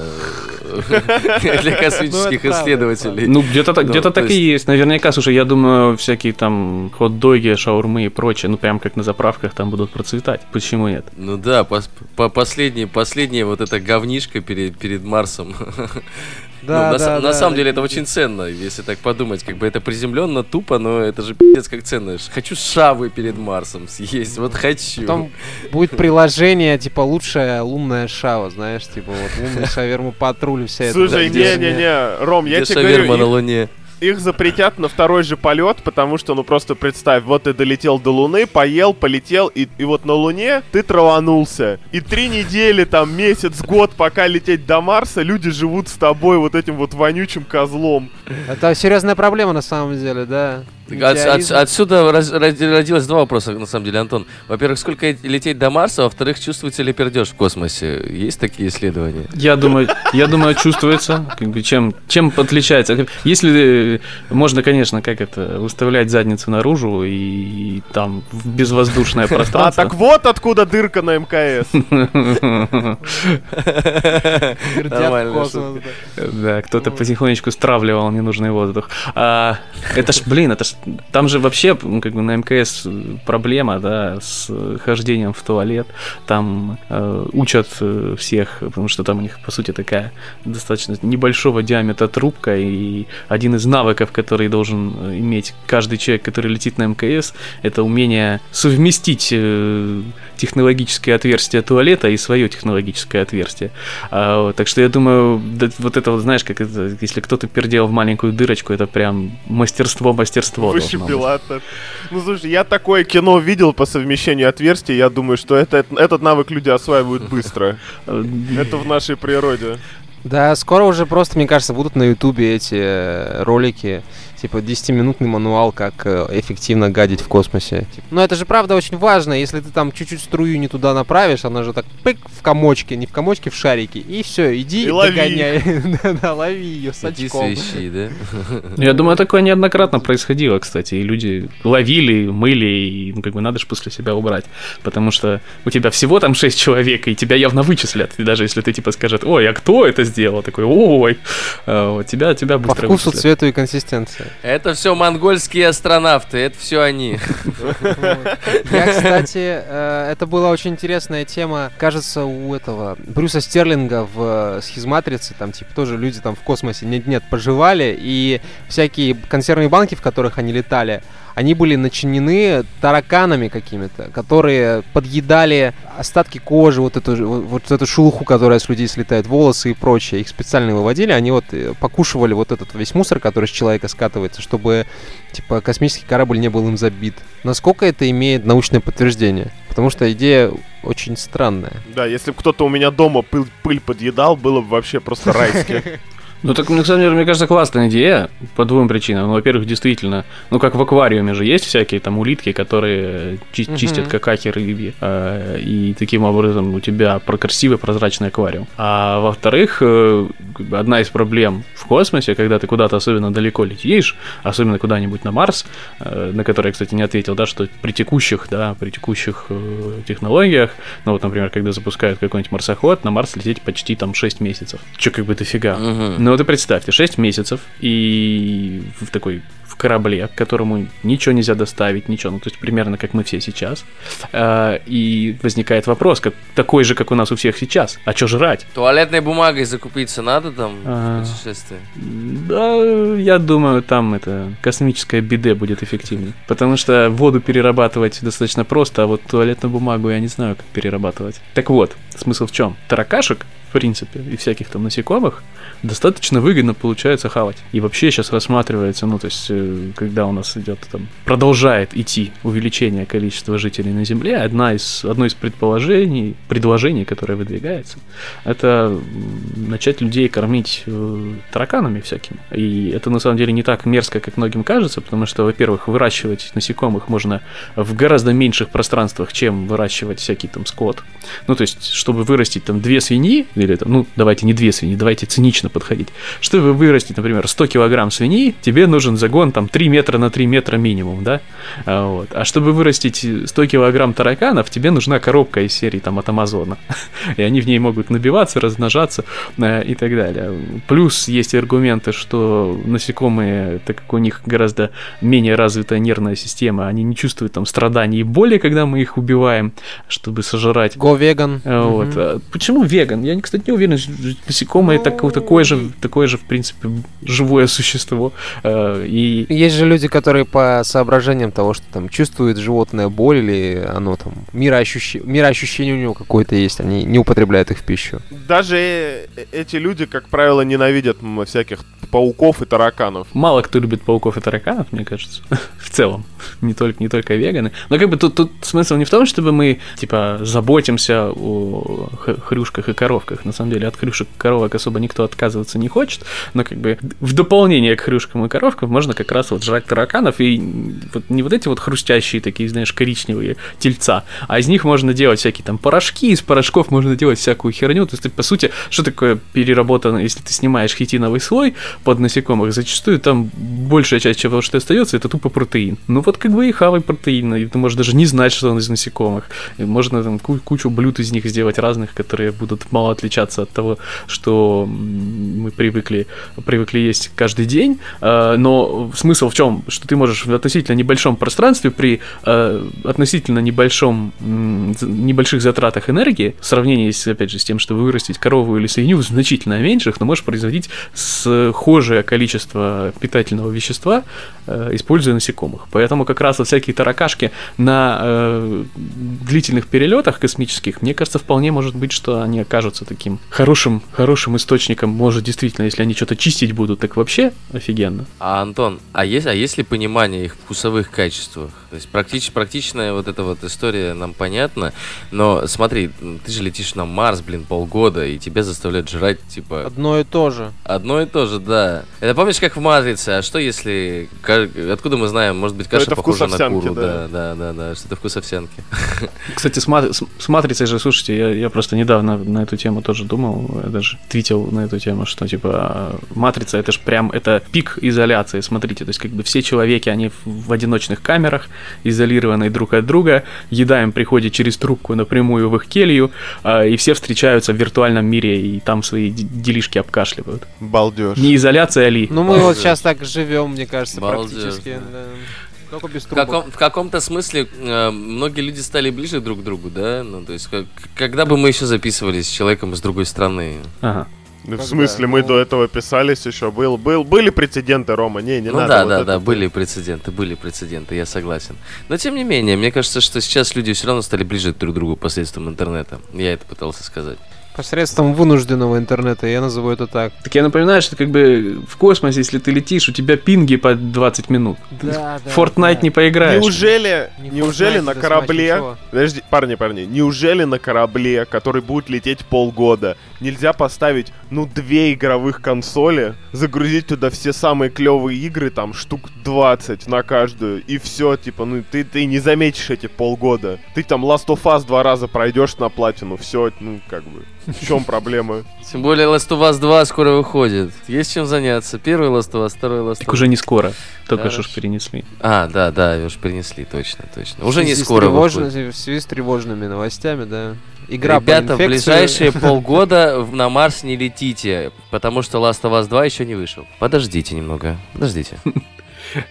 B: для космических
A: правда,
B: исследователей.
D: Ну, где-то так,
B: Ну,
D: где-то
B: то
D: так и есть. Наверняка, слушай, я думаю, всякие там хот-доги, шаурмы и прочее, ну, прям как на заправках там будут процветать. Почему нет?
B: Ну да, по последнее, последнее вот это говнишко перед, перед Марсом.
A: Да,
B: Ну, на,
A: да,
B: на
A: да,
B: самом
A: да.
B: деле это очень ценно, если так подумать. Как бы это приземленно, тупо, но это же пиздец как ценно. Хочу шавы перед Марсом съесть, вот хочу.
A: Потом будет приложение, типа, лучшая лунная шава, знаешь, типа, вот лунный шаверму патруль, вся эта
C: Слушай, не-не-не, Ром, я тебе
B: шаверма
C: говорю,
B: на Луне.
C: Их запретят на второй же полет, потому что, ну просто представь, вот ты долетел до Луны, поел, полетел, и, и вот на Луне ты траванулся. И три недели, там, месяц, год, пока лететь до Марса, люди живут с тобой вот этим вот вонючим козлом.
A: Это серьезная проблема на самом деле, да.
B: Так от- от- отсюда раз- родилось два вопроса, на самом деле, Антон. Во-первых, сколько лететь до Марса, во-вторых, чувствуется ли пердеж в космосе? Есть такие исследования?
D: Я думаю, я думаю, чувствуется, как бы, чем, чем отличается. Если э, можно, конечно, как это, выставлять задницу наружу и, там в безвоздушное
C: А
D: пространство.
C: так вот откуда дырка на МКС.
A: Да,
D: кто-то потихонечку стравливал ненужный воздух. А, это ж, блин, это ж, там же вообще, как бы на МКС проблема, да, с э, хождением в туалет. Там э, учат э, всех, потому что там у них, по сути, такая достаточно небольшого диаметра трубка, и один из навыков, который должен э, иметь каждый человек, который летит на МКС, это умение совместить э, технологическое отверстие туалета и свое технологическое отверстие. А, так что я думаю, вот это вот, знаешь, как это, если кто-то пердел в маленькую дырочку, это прям мастерство, мастерство.
C: Выше
D: должно быть.
C: Пилата. Ну слушай, я такое кино видел по совмещению отверстий, я думаю, что это, этот навык люди осваивают быстро. Это в нашей природе.
A: Да, скоро уже просто, мне кажется, будут на Ютубе эти э, ролики, типа 10-минутный мануал, как э, эффективно гадить в космосе. Типа, Но это же правда очень важно, если ты там чуть-чуть струю не туда направишь, она же так пык в комочке, не в комочке, в шарике, и все, иди
C: И лови.
A: догоняй. Да-да, лови ее с очком.
B: да?
D: Я думаю, такое неоднократно происходило, кстати, и люди ловили, мыли, и ну, как бы надо же после себя убрать, потому что у тебя всего там 6 человек, и тебя явно вычислят, и даже если ты типа скажет, ой, а кто это сделал, такой, ой, а, тебя, тебя
A: По
D: быстро
A: вкусу,
D: вычислят.
A: цвету и консистенции.
B: Это все монгольские астронавты, это все они.
A: Я, кстати, э, это была очень интересная тема, кажется, у этого Брюса Стерлинга в э, схизматрице, там, типа, тоже люди там в космосе нет-нет поживали, и всякие консервные банки, в которых они летали, они были начинены тараканами какими-то, которые подъедали остатки кожи, вот эту, вот эту шелуху, которая с людей слетает, волосы и прочее. Их специально выводили, они вот э, покушивали вот этот весь мусор, который с человека скатывается, чтобы типа космический корабль не был им забит. Насколько это имеет научное подтверждение? Потому что идея очень странная.
C: Да, если бы кто-то у меня дома пыль, пыль подъедал, было бы вообще просто райски.
D: Ну так, на самом деле, мне кажется, классная идея по двум причинам. Ну, во-первых, действительно, ну как в аквариуме же есть всякие там улитки, которые чи-
A: Мгм.
D: чистят какахи рыбьи, э, и таким образом у тебя про красивый прозрачный аквариум. А во-вторых, э, одна из проблем в космосе, когда ты куда-то особенно далеко летишь, особенно куда-нибудь на Марс, э, на который я, кстати, не ответил, да, что при текущих, да, при текущих э, технологиях, ну вот, например, когда запускают какой-нибудь марсоход, на Марс лететь почти там 6 месяцев. Че как бы дофига.
B: Мгм.
D: Ну, ты представь, ты 6 месяцев и в такой в корабле, к которому ничего нельзя доставить, ничего, ну, то есть примерно как мы все сейчас. А, и возникает вопрос, как, такой же, как у нас у всех сейчас. А что жрать?
B: Туалетной бумагой закупиться надо там
D: А.
B: в путешествии?
D: Да, я думаю, там это космическое биде будет эффективнее. Потому что воду перерабатывать достаточно просто, а вот туалетную бумагу я не знаю, как перерабатывать. Так вот, смысл в чем? Таракашек, принципе, и всяких там насекомых достаточно выгодно получается хавать. И вообще сейчас рассматривается, ну, то есть, э, когда у нас идет там, продолжает идти увеличение количества жителей на Земле, одна из, одно из предположений, предложений, которое выдвигается, это начать людей кормить э, тараканами всякими. И это на самом деле не так мерзко, как многим кажется, потому что, во-первых, выращивать насекомых можно в гораздо меньших пространствах, чем выращивать всякий там скот. Ну, то есть, чтобы вырастить там две свиньи, или там, ну, давайте не две свиньи, давайте цинично подходить. Чтобы вырастить, например, 100 килограмм свиньи, тебе нужен загон там 3 метра на 3 метра минимум, да? А, вот. а чтобы вырастить 100 килограмм тараканов, тебе нужна коробка из серии там от Амазона. И они в ней могут набиваться, размножаться э, и так далее. Плюс есть аргументы, что насекомые, так как у них гораздо менее развитая нервная система, они не чувствуют там страданий и боли, когда мы их убиваем, чтобы сожрать.
A: Го веган.
D: А, Вот. А Почему веган? Я, кстати, не уверен, насекомое
A: Ну,
D: так- такое же, такое же, в принципе, живое существо. А, И
A: Есть же люди, которые по соображениям того, что там чувствует животное боль или оно там мироощущение, мироощущение у него какое-то есть, они не употребляют их в пищу.
C: Даже э- э- эти люди, как правило, ненавидят всяких пауков и тараканов.
D: мало кто любит пауков и тараканов, мне кажется, в целом. Не только, не только веганы. Но как бы тут, тут смысл не в том, чтобы мы, типа, заботимся о хрюшках и коровках. На самом деле от хрюшек и коровок особо никто отказываться не хочет. Но как бы в дополнение к хрюшкам и коровкам можно как раз вот жрать тараканов и вот не вот эти вот хрустящие такие, знаешь, коричневые тельца, а из них можно делать всякие там порошки, из порошков можно делать всякую херню. То есть, ты, по сути, что такое переработано, если ты снимаешь хитиновый слой под насекомых, зачастую там большая часть чего, что остается, это тупо протеин. Ну вот как бы и хавай протеин, и ты можешь даже не знать, что он из насекомых. И можно там ку- кучу блюд из них сделать разных, которые будут мало отличаться от того, что мы привыкли, привыкли есть каждый день. А, Но смысл в чем? Что ты можешь в относительно небольшом пространстве при э, относительно небольшом, небольших затратах энергии, в сравнении, с, опять же, с тем, чтобы вырастить корову или свинью в значительно меньших, но можешь производить схожее количество питательного вещества, э, используя насекомых. Поэтому как раз вот всякие таракашки на э, длительных перелетах космических, мне кажется, вполне может быть, что они окажутся таким хорошим, хорошим источником. Может, действительно, если они что-то чистить будут, так вообще офигенно.
B: А, Антон, а есть, а есть ли понимание их вкусовых качествах? То есть практич, практичная вот эта вот история нам понятна, но смотри, ты же летишь на Марс, блин, полгода, и тебя заставляют жрать, типа,
A: Одно и то же.
B: одно и то же, да. Это помнишь, как в Матрице, а что если... Откуда мы знаем, может быть, каша
C: это
B: похожа
C: вкус
B: на куру,
C: да.
B: да, да, да, да, что это вкус овсянки.
D: Кстати, с, Мат- с- с матрицей же, слушайте, я, я просто недавно на эту тему тоже думал, я даже твитил на эту тему, что типа матрица это же прям это пик изоляции. Смотрите, то есть как бы все человеки, они в, одиночных камерах, изолированные друг от друга, еда им приходит через трубку напрямую в их келью, а, и все встречаются в виртуальном мире и там свои делишки обкашливают.
C: Балдеж.
D: Не изоляция ли?
A: Ну мы вот
B: Балдеж.
A: сейчас так живем, мне кажется,
B: Балдеж,
A: практически.
B: да.
A: да. Только без
B: В,
A: трубок.
B: каком- в каком-то смысле э, многие люди стали ближе друг к другу, да? Ну, то есть, как- когда бы мы еще записывались с человеком из другой страны?
D: Ага.
C: Ну, В смысле, мы
A: Ну-
C: до этого писались еще. Был, был, были прецеденты, Рома. Не, не
B: ну
C: надо.
B: да,
C: вот
B: да,
C: это
B: да, были прецеденты, были прецеденты, я согласен. Но тем не менее, мне кажется, что сейчас люди все равно стали ближе друг к другу посредством интернета. Я это пытался сказать.
A: Посредством вынужденного интернета, я назову это так.
D: Так я напоминаю, что как бы в космосе, если ты летишь, у тебя пинги по 20 минут.
A: Да,
D: В Fortnite не поиграешь.
C: Неужели,
A: Не
C: неужели
A: Fortnite,
C: на
A: да,
C: корабле... Подожди, парни, парни, неужели на корабле, который будет лететь полгода, нельзя поставить, ну, две игровых консоли, загрузить туда все самые клевые игры, там, штук 20 на каждую, и все, типа, ну, ты, ты не заметишь эти полгода. Ты там Last of Us два раза пройдешь на платину, все, ну, как бы, в чем проблема?
B: Тем более Last of Us 2 скоро выходит. Есть чем заняться. Первый Last of Us, второй Last of
D: Так
B: Us.
D: уже не скоро. Только что ж перенесли.
B: А, да, да, уж принесли, точно, точно. Уже не скоро
A: тревожно-
B: выходит.
A: В связи с тревожными новостями, да. Игра
B: Ребята, в ближайшие полгода на Марс не летите, потому что Last of Us 2 еще не вышел. Подождите немного, подождите.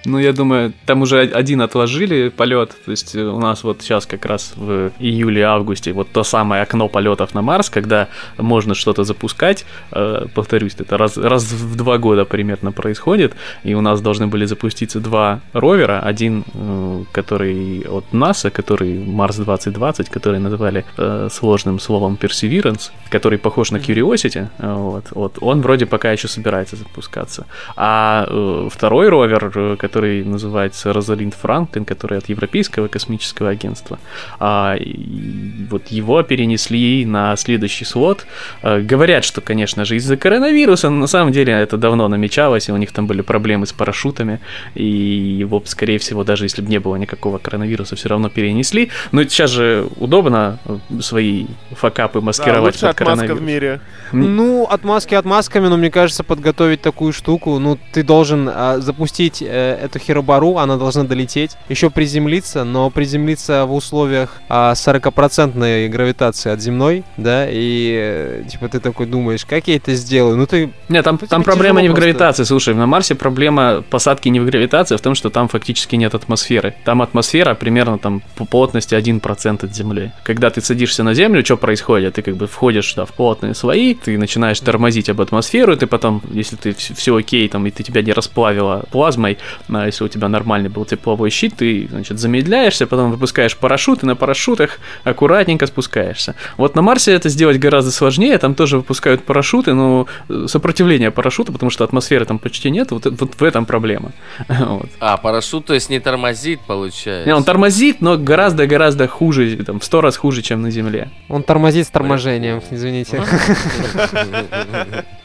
D: Ну, я думаю, там уже один отложили полет. То есть э, у нас вот сейчас как раз в июле-августе вот то самое окно полетов на Марс, когда можно что-то запускать. Э, повторюсь, это раз, раз в два года примерно происходит. И у нас должны были запуститься два ровера. Один, э, который от НАСА, который Марс 2020, который называли сложным словом Perseverance, который похож на Curiosity. Вот, вот, он вроде пока еще собирается запускаться. А второй ровер, который называется Розалинд Франклин, который от Европейского космического агентства, а, и вот его перенесли на следующий слот. Э, говорят, что, конечно же, из-за коронавируса, но на самом деле это давно намечалось, и у них там были проблемы с парашютами, и его, скорее всего, даже если бы не было никакого коронавируса, все равно перенесли. Но сейчас же удобно э, свои факапы
C: Да,
D: маскировать
C: лучшая
D: под
C: отмазка в
D: коронавирус.
C: мире.
A: Ну, отмазки отмазками, но мне кажется, подготовить такую штуку, ну, ты должен а, запустить э, эту херобару, она должна долететь, еще приземлиться, но приземлиться в условиях а, 40% гравитации от земной, да, и э, типа ты такой думаешь, как я это сделаю? Ну, ты
D: Нет, там, там проблема не в
A: просто.
D: гравитации. Слушай, на Марсе проблема посадки не в гравитации, а в том, что там фактически нет атмосферы. Там атмосфера примерно там по плотности 1% от Земли. Когда ты садишься на Землю, что происходит? Ты как бы входишь да, в плотные слои, ты начинаешь тормозить об атмосферу, ты потом, если ты все окей, там, и ты тебя не расплавило плазмой, а если у тебя нормальный был тепловой щит, ты, значит, замедляешься, потом выпускаешь парашют, и на парашютах аккуратненько спускаешься. Вот на Марсе это сделать гораздо сложнее, там тоже выпускают парашюты, но э, сопротивление парашюта, потому что атмосферы там почти нет, вот, вот в этом проблема. Вот.
B: А, парашют, то есть не тормозит, получается.
D: Не, он тормозит, но гораздо-гораздо хуже, там, в сто раз хуже, чем на Земле.
A: он тормозит с торможением, извините.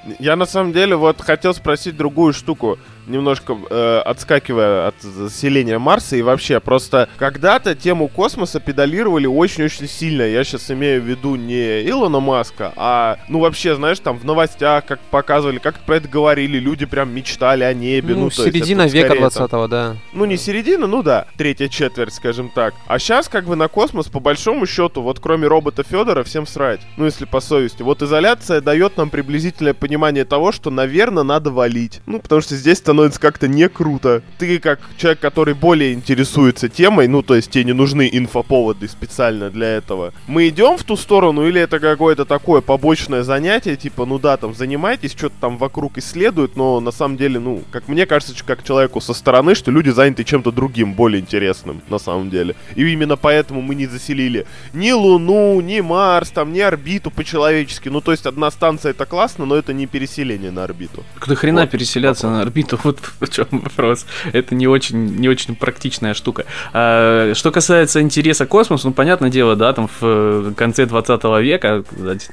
C: Я на самом деле вот хотел спросить другую штуку, немножко э, отскакивая от заселения Марса и вообще просто когда-то тему космоса педалировали очень-очень сильно. Я сейчас имею в виду не Илона Маска, а ну вообще, знаешь, там в новостях как показывали, как про это говорили, люди прям мечтали о небе. Ну,
A: Ну,
C: есть
A: середина
C: вот
A: века
C: скорее там-
A: 20 да.
C: ну, не середина, ну да, третья четверть, скажем так. А сейчас, как бы, на космос, по большому счету, вот кроме робота Федора, всем срать. Ну, если по совести. Вот изоляция дает нам приблизительное понимание того, что, наверное, надо валить. Ну, потому что здесь становится как-то не круто. Ты, как человек, который более интересуется темой, ну, то есть тебе не нужны инфоповоды специально для этого. Мы идем в ту сторону или это какое-то такое побочное занятие, типа, ну да, там, занимайтесь, что-то там вокруг исследуют, но на самом деле, ну, как мне кажется, как человеку со стороны, что люди заняты чем-то другим, более интересным, на самом деле. И именно поэтому мы не заселили ни Луну, ни Марс, там, ни орбиту по-человечески. Ну, то есть одна станция это классно, но это не переселение на орбиту.
D: Куда хрена
C: Вот,
D: переселяться на орбиту? Вот в чем вопрос. Это не очень, не очень практичная штука. А, что касается интереса к космосу, ну, понятное дело, да, там в э, конце 20 века,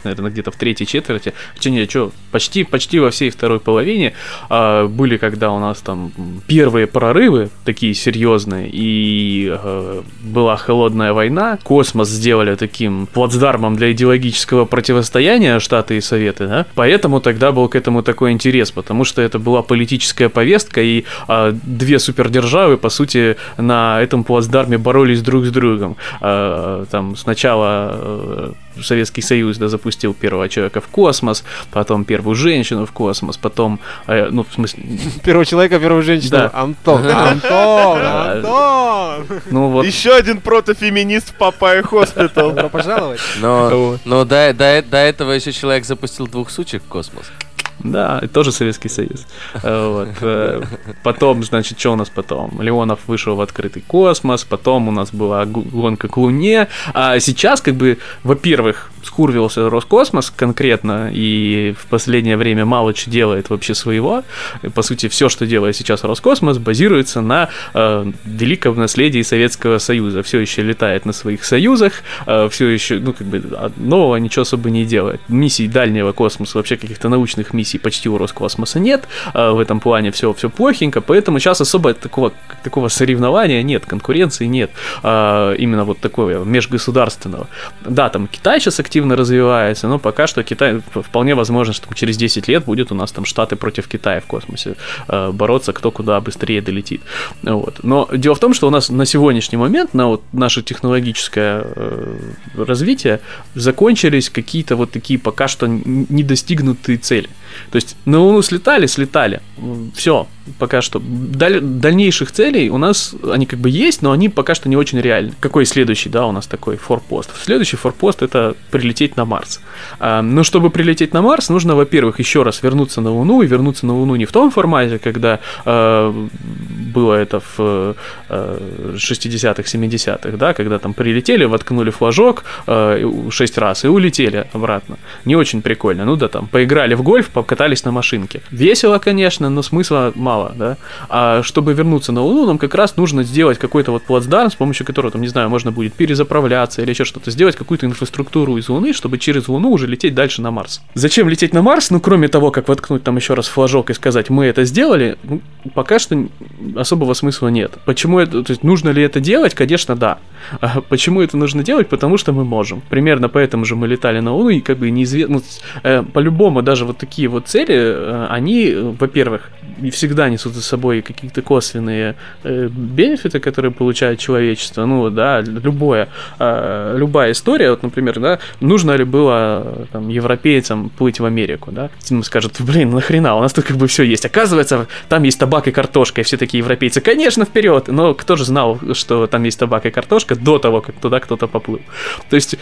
D: наверное, где-то в третьей четверти, че, не, че, почти, почти во всей второй половине а, были, когда у нас там первые прорывы такие серьезные, и э, была холодная война, космос сделали таким плацдармом для идеологического противостояния Штаты и Советы, да, поэтому тогда был к этому такой интерес, потому что это была политическая повестка, и а, две супердержавы, по сути, на этом плацдарме боролись друг с другом. А, там сначала э, Советский Союз да, запустил первого человека в космос, потом первую женщину в космос, потом, э, ну, в смысле,
A: Первого человека, первую женщину.
D: Да.
A: Антон, Антон. Антон.
D: ну вот,
C: Еще один протофеминист в Papaya Hospital.
A: Добро пожаловать.
B: Но, но до, до, до этого еще человек запустил двух сучек в космос.
D: Да, тоже Советский Союз. Э, Вот. э, Потом, значит, что у нас потом? Леонов вышел в открытый космос, потом у нас была гонка к Луне. А сейчас, как бы, во-первых, скурвился Роскосмос конкретно и в последнее время мало что делает вообще своего. По сути, все, что делает сейчас Роскосмос, базируется на э, великом наследии Советского Союза. Все еще летает на своих союзах, э, все еще, ну, как бы, нового ничего особо не делает. Миссий дальнего космоса, вообще каких-то научных миссий почти у Роскосмоса нет. Э, в этом плане все, все плохенько, поэтому сейчас особо такого, такого соревнования нет, конкуренции нет. Э, именно вот такого межгосударственного. Да, там Китай сейчас активно развивается, но пока что Китай, вполне возможно, что через 10 лет будет у нас там Штаты против Китая в космосе э, бороться, кто куда быстрее долетит. Вот. Но дело в том, что у нас на сегодняшний момент, на вот наше технологическое э, развитие, закончились какие-то вот такие пока что недостигнутые цели. То есть на Луну слетали, слетали. Все, пока что. Даль, дальнейших целей у нас, они как бы есть, но они пока что не очень реальны. Какой следующий, да, у нас такой форпост? Следующий форпост это прилететь на Марс. А, но чтобы прилететь на Марс, нужно, во-первых, еще раз вернуться на Луну, и вернуться на Луну не в том формате, когда э, было это в э, 60-х, 70-х, да, когда там прилетели, воткнули флажок э, 6 раз и улетели обратно. Не очень прикольно. Ну да, там, поиграли в гольф, покатались на машинке. Весело, конечно, но смысла мало, да. А чтобы вернуться на Луну, нам как раз нужно сделать какой-то вот плацдарм, с помощью которого, там, не знаю, можно будет перезаправляться или еще что-то, сделать какую-то инфраструктуру из Луны, чтобы через Луну уже лететь дальше на Марс. Зачем лететь на Марс? Ну, кроме того, как воткнуть там еще раз флажок и сказать, мы это сделали, ну, пока что особого смысла нет. Почему это, то есть нужно ли это делать? Конечно, да. А почему это нужно делать? Потому что мы можем. Примерно поэтому же мы летали на Луну, и как бы неизвестно, ну, э, по-любому даже вот такие вот цели, э, они, э, во-первых, всегда несут за собой какие-то косвенные э, бенефиты, которые получает человечество. Ну, да, любое, любая история, вот, например, да, нужно ли было там, европейцам плыть в Америку, да, им скажут, блин, нахрена, у нас тут как бы все есть. Оказывается, там есть табак и картошка, и все такие европейцы, конечно, вперед, но кто же знал, что там есть табак и картошка до того, как туда кто-то поплыл. То есть,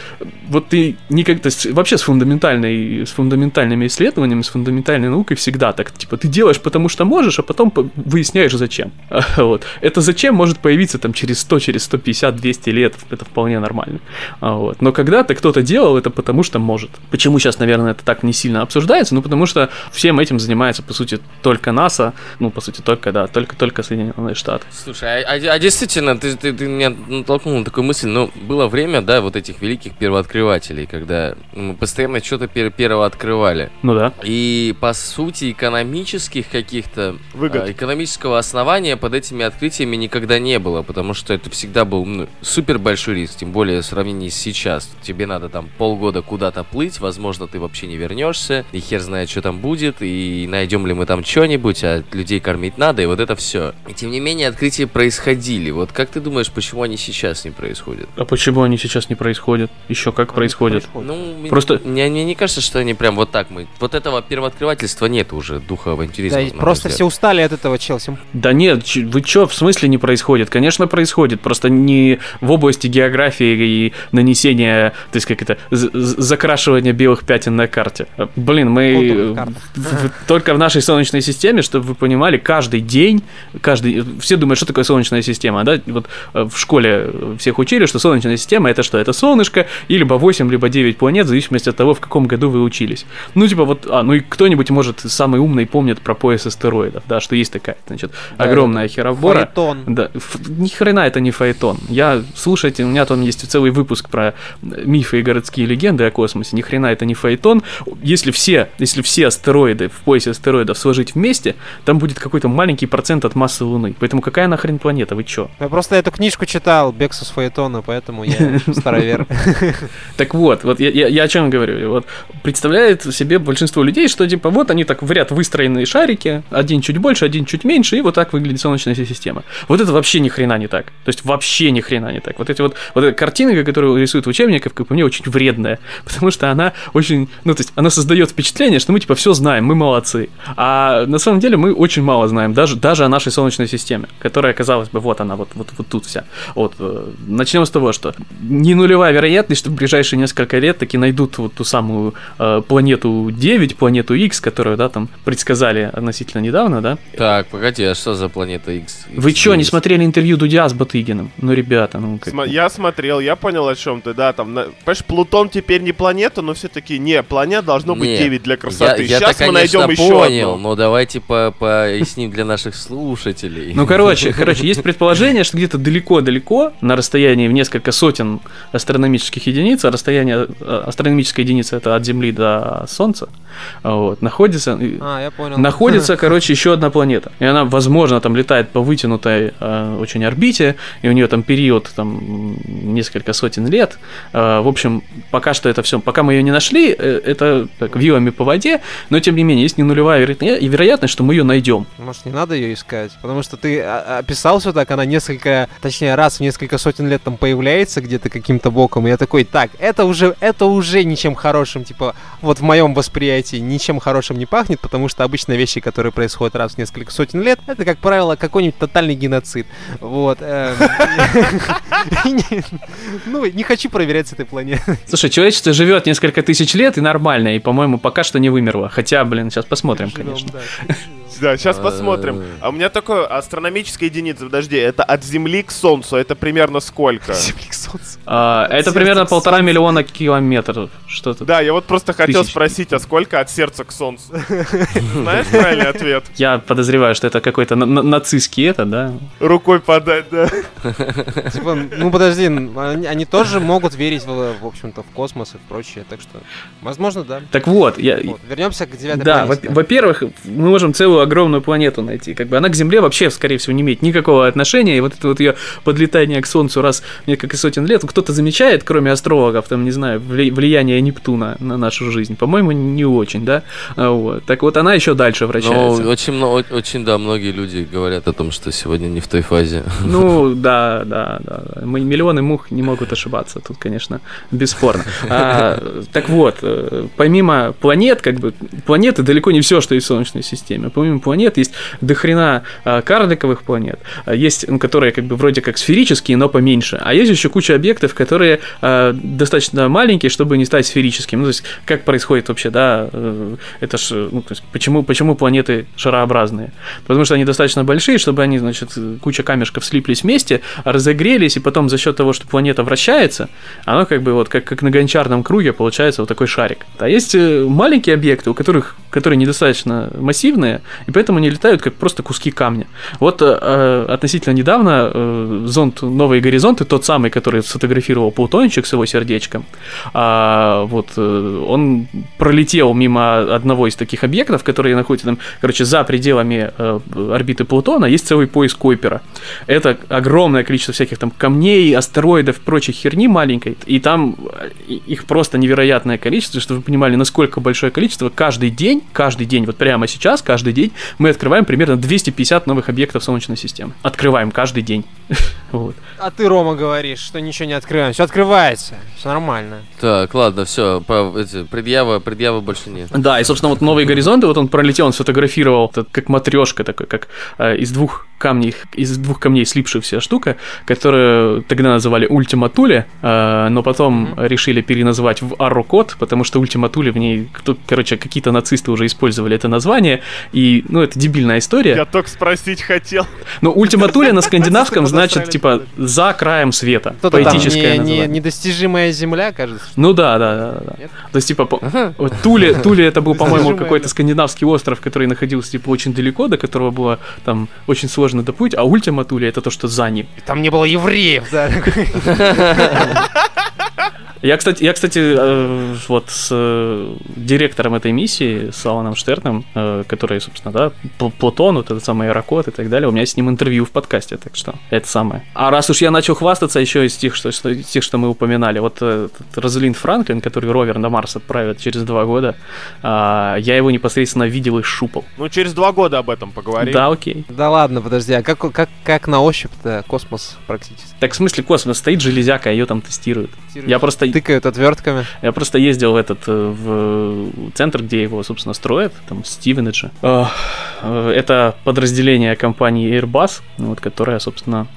D: вот ты никогда, вообще с фундаментальной, с фундаментальными исследованиями, с фундаментальной наукой всегда так, типа, ты делаешь, потому что можешь, а потом выясняешь, зачем. Вот. Это зачем может появиться там через 100, через 150, 200 лет, это вполне нормально. Вот. Но когда-то кто-то делал это потому, что может. Почему сейчас, наверное, это так не сильно обсуждается? Ну, потому что всем этим занимается, по сути, только НАСА, ну, по сути, только, да, только-только Соединенные Штаты.
B: Слушай, а, а, а действительно, ты, ты, ты меня натолкнул на такую мысль, ну, было время, да, вот этих великих первооткрывателей, когда мы постоянно что-то пер первооткрывали.
D: Ну да.
B: И, по сути, экономических каких-то какого-то
C: Выгод.
B: а, экономического основания под этими открытиями никогда не было, потому что это всегда был ну, супер большой риск, тем более в сравнении с сейчас. Тебе надо там полгода куда-то плыть, возможно, ты вообще не вернешься, и хер знает, что там будет, и найдем ли мы там что-нибудь, а людей кормить надо, и вот это все. И тем не менее, открытия происходили. Вот как ты думаешь, почему они сейчас не происходят?
D: А почему они сейчас не происходят? Еще как происходят?
B: Ну,
D: Просто-
B: мне, мне не кажется, что они прям вот так мы. Вот этого первооткрывательства нет уже духа авантюризма.
A: Да, просто
B: взгляд.
A: все устали от этого, Челси.
D: Да нет, вы чё, в смысле не происходит? Конечно, происходит, просто не в области географии и нанесения, то есть как это, закрашивания белых пятен на карте. Э, Блин, мы только в нашей Солнечной системе, чтобы вы понимали, каждый день, каждый, все думают, что такое Солнечная система, да? Вот э, в школе всех учили, что Солнечная система это что? Это солнышко и либо 8, либо 9 планет, в зависимости от того, в каком году вы учились. Ну, типа вот, а, ну и кто-нибудь, может, самый умный помнит про пояс астероидов, да, что есть такая, значит,
A: Да,
D: огромная херобора.
A: Фаэтон.
D: Да, ф- ни хрена это не фаэтон. Я, слушайте, у меня там есть целый выпуск про мифы и городские легенды о космосе. Ни хрена это не фаэтон. Если все, если все астероиды в поясе астероидов сложить вместе, там будет какой-то маленький процент от массы Луны. Поэтому какая нахрен планета? Вы чё?
A: Я просто эту книжку читал, Бексус Фаэтона, поэтому я старовер.
D: Так вот, вот я, о чем говорю. Вот представляет себе большинство людей, что типа вот они так в ряд выстроенные шарики, один чуть больше, один чуть меньше, и вот так выглядит Солнечная система. Вот это вообще ни хрена не так. То есть вообще ни хрена не так. Вот эти вот, вот эта картинка, которую рисуют в учебниках, как по мне, очень вредная, потому что она очень, ну то есть она создает впечатление, что мы типа все знаем, мы молодцы. А на самом деле мы очень мало знаем, даже, даже о нашей Солнечной системе, которая, казалось бы, вот она, вот, вот, вот тут вся. Вот, э, начнем с того, что не нулевая вероятность, что в ближайшие несколько лет таки найдут вот ту самую э, планету 9, планету планету X, которую, да, там предсказали относительно недавно, да?
B: Так, погоди, а что за планета X?
D: Вы что, не смотрели интервью Дудя с Батыгиным? Ну, ребята, ну как...
C: Сма- Я смотрел, я понял, о чем ты, да, там, на- понимаешь, Плутон теперь не планета, но все-таки не, планет должно быть
B: Не,
C: 9 для
B: Я,
C: красоты.
B: я
C: Сейчас
B: так,
C: мы найдем еще
B: понял,
C: одну.
B: но давайте по поясним для наших слушателей.
D: Ну, короче, короче, есть предположение, что где-то далеко-далеко, на расстоянии в несколько сотен астрономических единиц, а расстояние э, астрономической единицы это от Земли до Солнца, вот, находится,
A: А, я понял.
D: находится, короче, еще одна планета. И она, возможно, там летает по вытянутой э, очень орбите, и у нее там период там несколько сотен лет. Э, в общем, пока что это все, пока мы ее не нашли, э, это так, вилами по воде, но тем не менее, есть не нулевая вероятно- и вероятность, что мы ее найдем.
A: Может, не надо ее искать? Потому что ты а, описал все так, она несколько, точнее, раз в несколько сотен лет там появляется где-то каким-то боком, и я такой, так, это уже, это уже ничем хорошим, типа, вот в моем восприятии ничем хорошим не пахнет, потому что обычно вещи, которые происходят раз в несколько сотен лет, это, как правило, какой-нибудь тотальный геноцид. Вот. эм, Ну, не хочу проверять с этой планеты.
D: Слушай, человечество живет несколько тысяч лет и нормально, и, по-моему, пока что не вымерло. Хотя, блин, сейчас посмотрим, конечно.
C: Да, сейчас посмотрим. А у меня такое астрономическая единица, подожди, это от Земли к Солнцу, это примерно сколько?
A: Земли к Солнцу.
D: А, это примерно полтора миллиона километров. Что-то.
C: Да, я вот просто хотел
D: Тысяч.
C: спросить, а сколько от сердца к Солнцу? Знаешь правильный ответ?
D: Я подозреваю, что это какой-то на- на- нацистский это, да?
C: Рукой подать, да.
A: Типа, ну подожди, они, тоже могут верить, в, общем-то, в космос и прочее, так что, возможно, да.
D: Так вот, я,
A: вернемся к девятой
D: Да, во-первых, мы можем целую огромную планету найти. Как бы она к Земле вообще, скорее всего, не имеет никакого отношения. И вот это вот ее подлетание к Солнцу раз в несколько сотен лет, кто-то замечает, кроме астрологов, там, не знаю, вли- влияние Нептуна на нашу жизнь? По-моему, не очень, да? А, Вот. Так вот, она еще дальше
B: Ну,
D: вращается.
B: очень, много, очень, да, многие люди говорят о том, что сегодня не в той фазе.
D: Ну, да, да, да. да. Мы- Миллионы мух не могут ошибаться. Тут, конечно, бесспорно. А, так вот, э, помимо планет, как бы, планеты далеко не все, что есть в Солнечной системе. Помимо планет есть дохрена а, карликовых планет, а, есть, которые как бы вроде как сферические, но поменьше. А есть еще куча объектов, которые а, достаточно маленькие, чтобы не стать сферическими. Ну, то есть, как происходит вообще, да, э, это ж, э, ну, то есть, почему, почему планеты шарообразные? Потому что они достаточно большие, чтобы они, значит, куча камешков слиплись вместе, разогрелись, и потом за счет того, что планета вращается, оно как бы вот как, как на гончарном круге получается вот такой шарик. А есть э, маленькие объекты, у которых, которые недостаточно массивные, и поэтому они летают как просто куски камня. Вот э, э, относительно недавно э, зонд «Новые горизонты», тот самый, который сфотографировал Плутончик с его сердечком, а, вот э, он пролетел мимо одного из таких объектов, которые находятся там, короче, за пределами э, орбиты Плутона, есть целый пояс Койпера. Это огромное количество всяких там камней, астероидов, прочих херни маленькой, и там э, их просто невероятное количество, чтобы вы понимали, насколько большое количество. Каждый день, каждый день, вот прямо сейчас, каждый день мы открываем примерно 250 новых объектов Солнечной системы. Открываем каждый день. Вот.
A: А ты, Рома, говоришь, что ничего не открываем. Все открывается. Все нормально.
B: Так, ладно, все, эти, предъява, предъява больше нет.
D: Да, и, собственно, вот «Новые горизонты», вот он пролетел, он сфотографировал, как матрешка такой, как э, из двух камней, из двух камней слипшаяся штука, которую тогда называли Ультима Туле, э, но потом решили переназвать в Аррокод, потому что Ультима Туле в ней, кто, короче, какие-то нацисты уже использовали это название, и, ну, это дебильная история.
C: Я только спросить хотел.
D: Но Ультима Туле на скандинавском значит, типа, за краем света. Поэтическое название.
A: недостижимая земля, кажется.
D: Ну да, да, да? То есть, типа, Туле, Туле это был, по-моему, какой-то скандинавский остров, который находился, типа, очень далеко, до которого было там очень сложно доплыть, а Ультима Туле это то, что за ним.
A: И Там не было евреев, да.
D: Я, кстати, я, кстати, э, вот с э, директором этой миссии, с Аланом Штерном, э, который, собственно, да, Пл- Плутон, вот этот самый Аэрокод и так далее, у меня с ним интервью в подкасте, так что это самое. А раз уж я начал хвастаться еще из тех, что, из тех, что мы упоминали, вот э, этот Розалинд Франклин, который ровер на Марс отправит через два года, а, я его непосредственно видел и щупал.
C: Ну, через два года об этом поговорим.
D: Да, окей.
A: Да ладно, подожди, а как, как, как на ощупь-то космос практически?
D: Так в смысле космос стоит железяка, ее там тестируют. Я просто
A: Тыкают отвертками.
D: Я просто ездил в этот э, в центр, где его, собственно, строят, там Стивенеджа. Э, э, Это подразделение компании Airbus, вот, которая, собственно,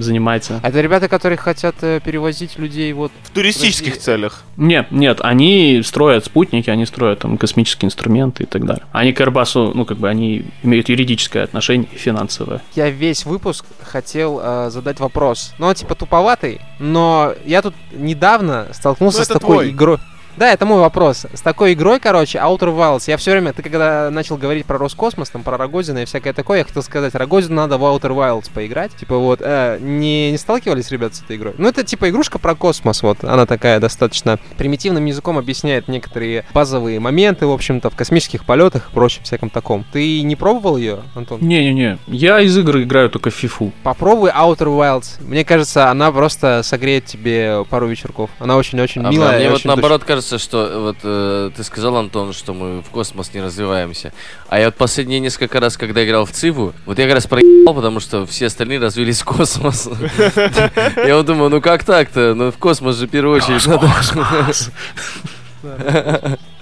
D: занимается.
A: Это ребята, которые хотят э, перевозить людей вот...
C: В туристических
A: Подожди.
C: целях.
D: Нет, нет, они строят спутники, они строят там космические инструменты и так далее. Они к Airbus, ну, как бы, они имеют юридическое отношение и финансовое.
A: Я весь выпуск хотел э, задать вопрос. Ну, он типа туповатый, но я тут недавно столкнулся
C: Ну,
A: с такой
C: твой.
A: игрой. Да, это мой вопрос. С такой игрой, короче, Outer Wilds. Я все время, ты когда начал говорить про Роскосмос, там, про Рогозина и всякое такое, я хотел сказать, Рогозину надо в Outer Wilds поиграть. Типа вот, э, не, не сталкивались, ребята, с этой игрой? Ну, это типа игрушка про космос, вот. Она такая достаточно примитивным языком объясняет некоторые базовые моменты, в общем-то, в космических полетах и прочем всяком таком. Ты не пробовал ее, Антон?
D: Не-не-не, я из игры играю только в фифу.
A: Попробуй Outer Wilds. Мне кажется, она просто согреет тебе пару вечерков. Она очень-очень
B: А
A: милая.
B: мне вот
A: очень
B: наоборот кажется, что вот э, ты сказал, Антон, что мы в космос не развиваемся. А я вот последние несколько раз, когда играл в Циву, вот я как раз проебал, потому что все остальные развились в космос. Я вот думаю, ну как так-то? Ну в космос же в первую очередь надо.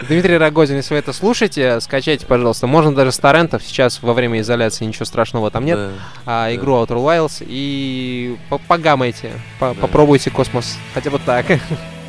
A: Дмитрий Рогозин, если вы это слушаете, скачайте, пожалуйста. Можно даже с торрентов. Сейчас во время изоляции ничего страшного там нет.
B: Да.
A: А
B: да.
A: игру Outer Wilds и по- погамайте. По-
B: Да.
A: Попробуйте космос. Хотя бы так.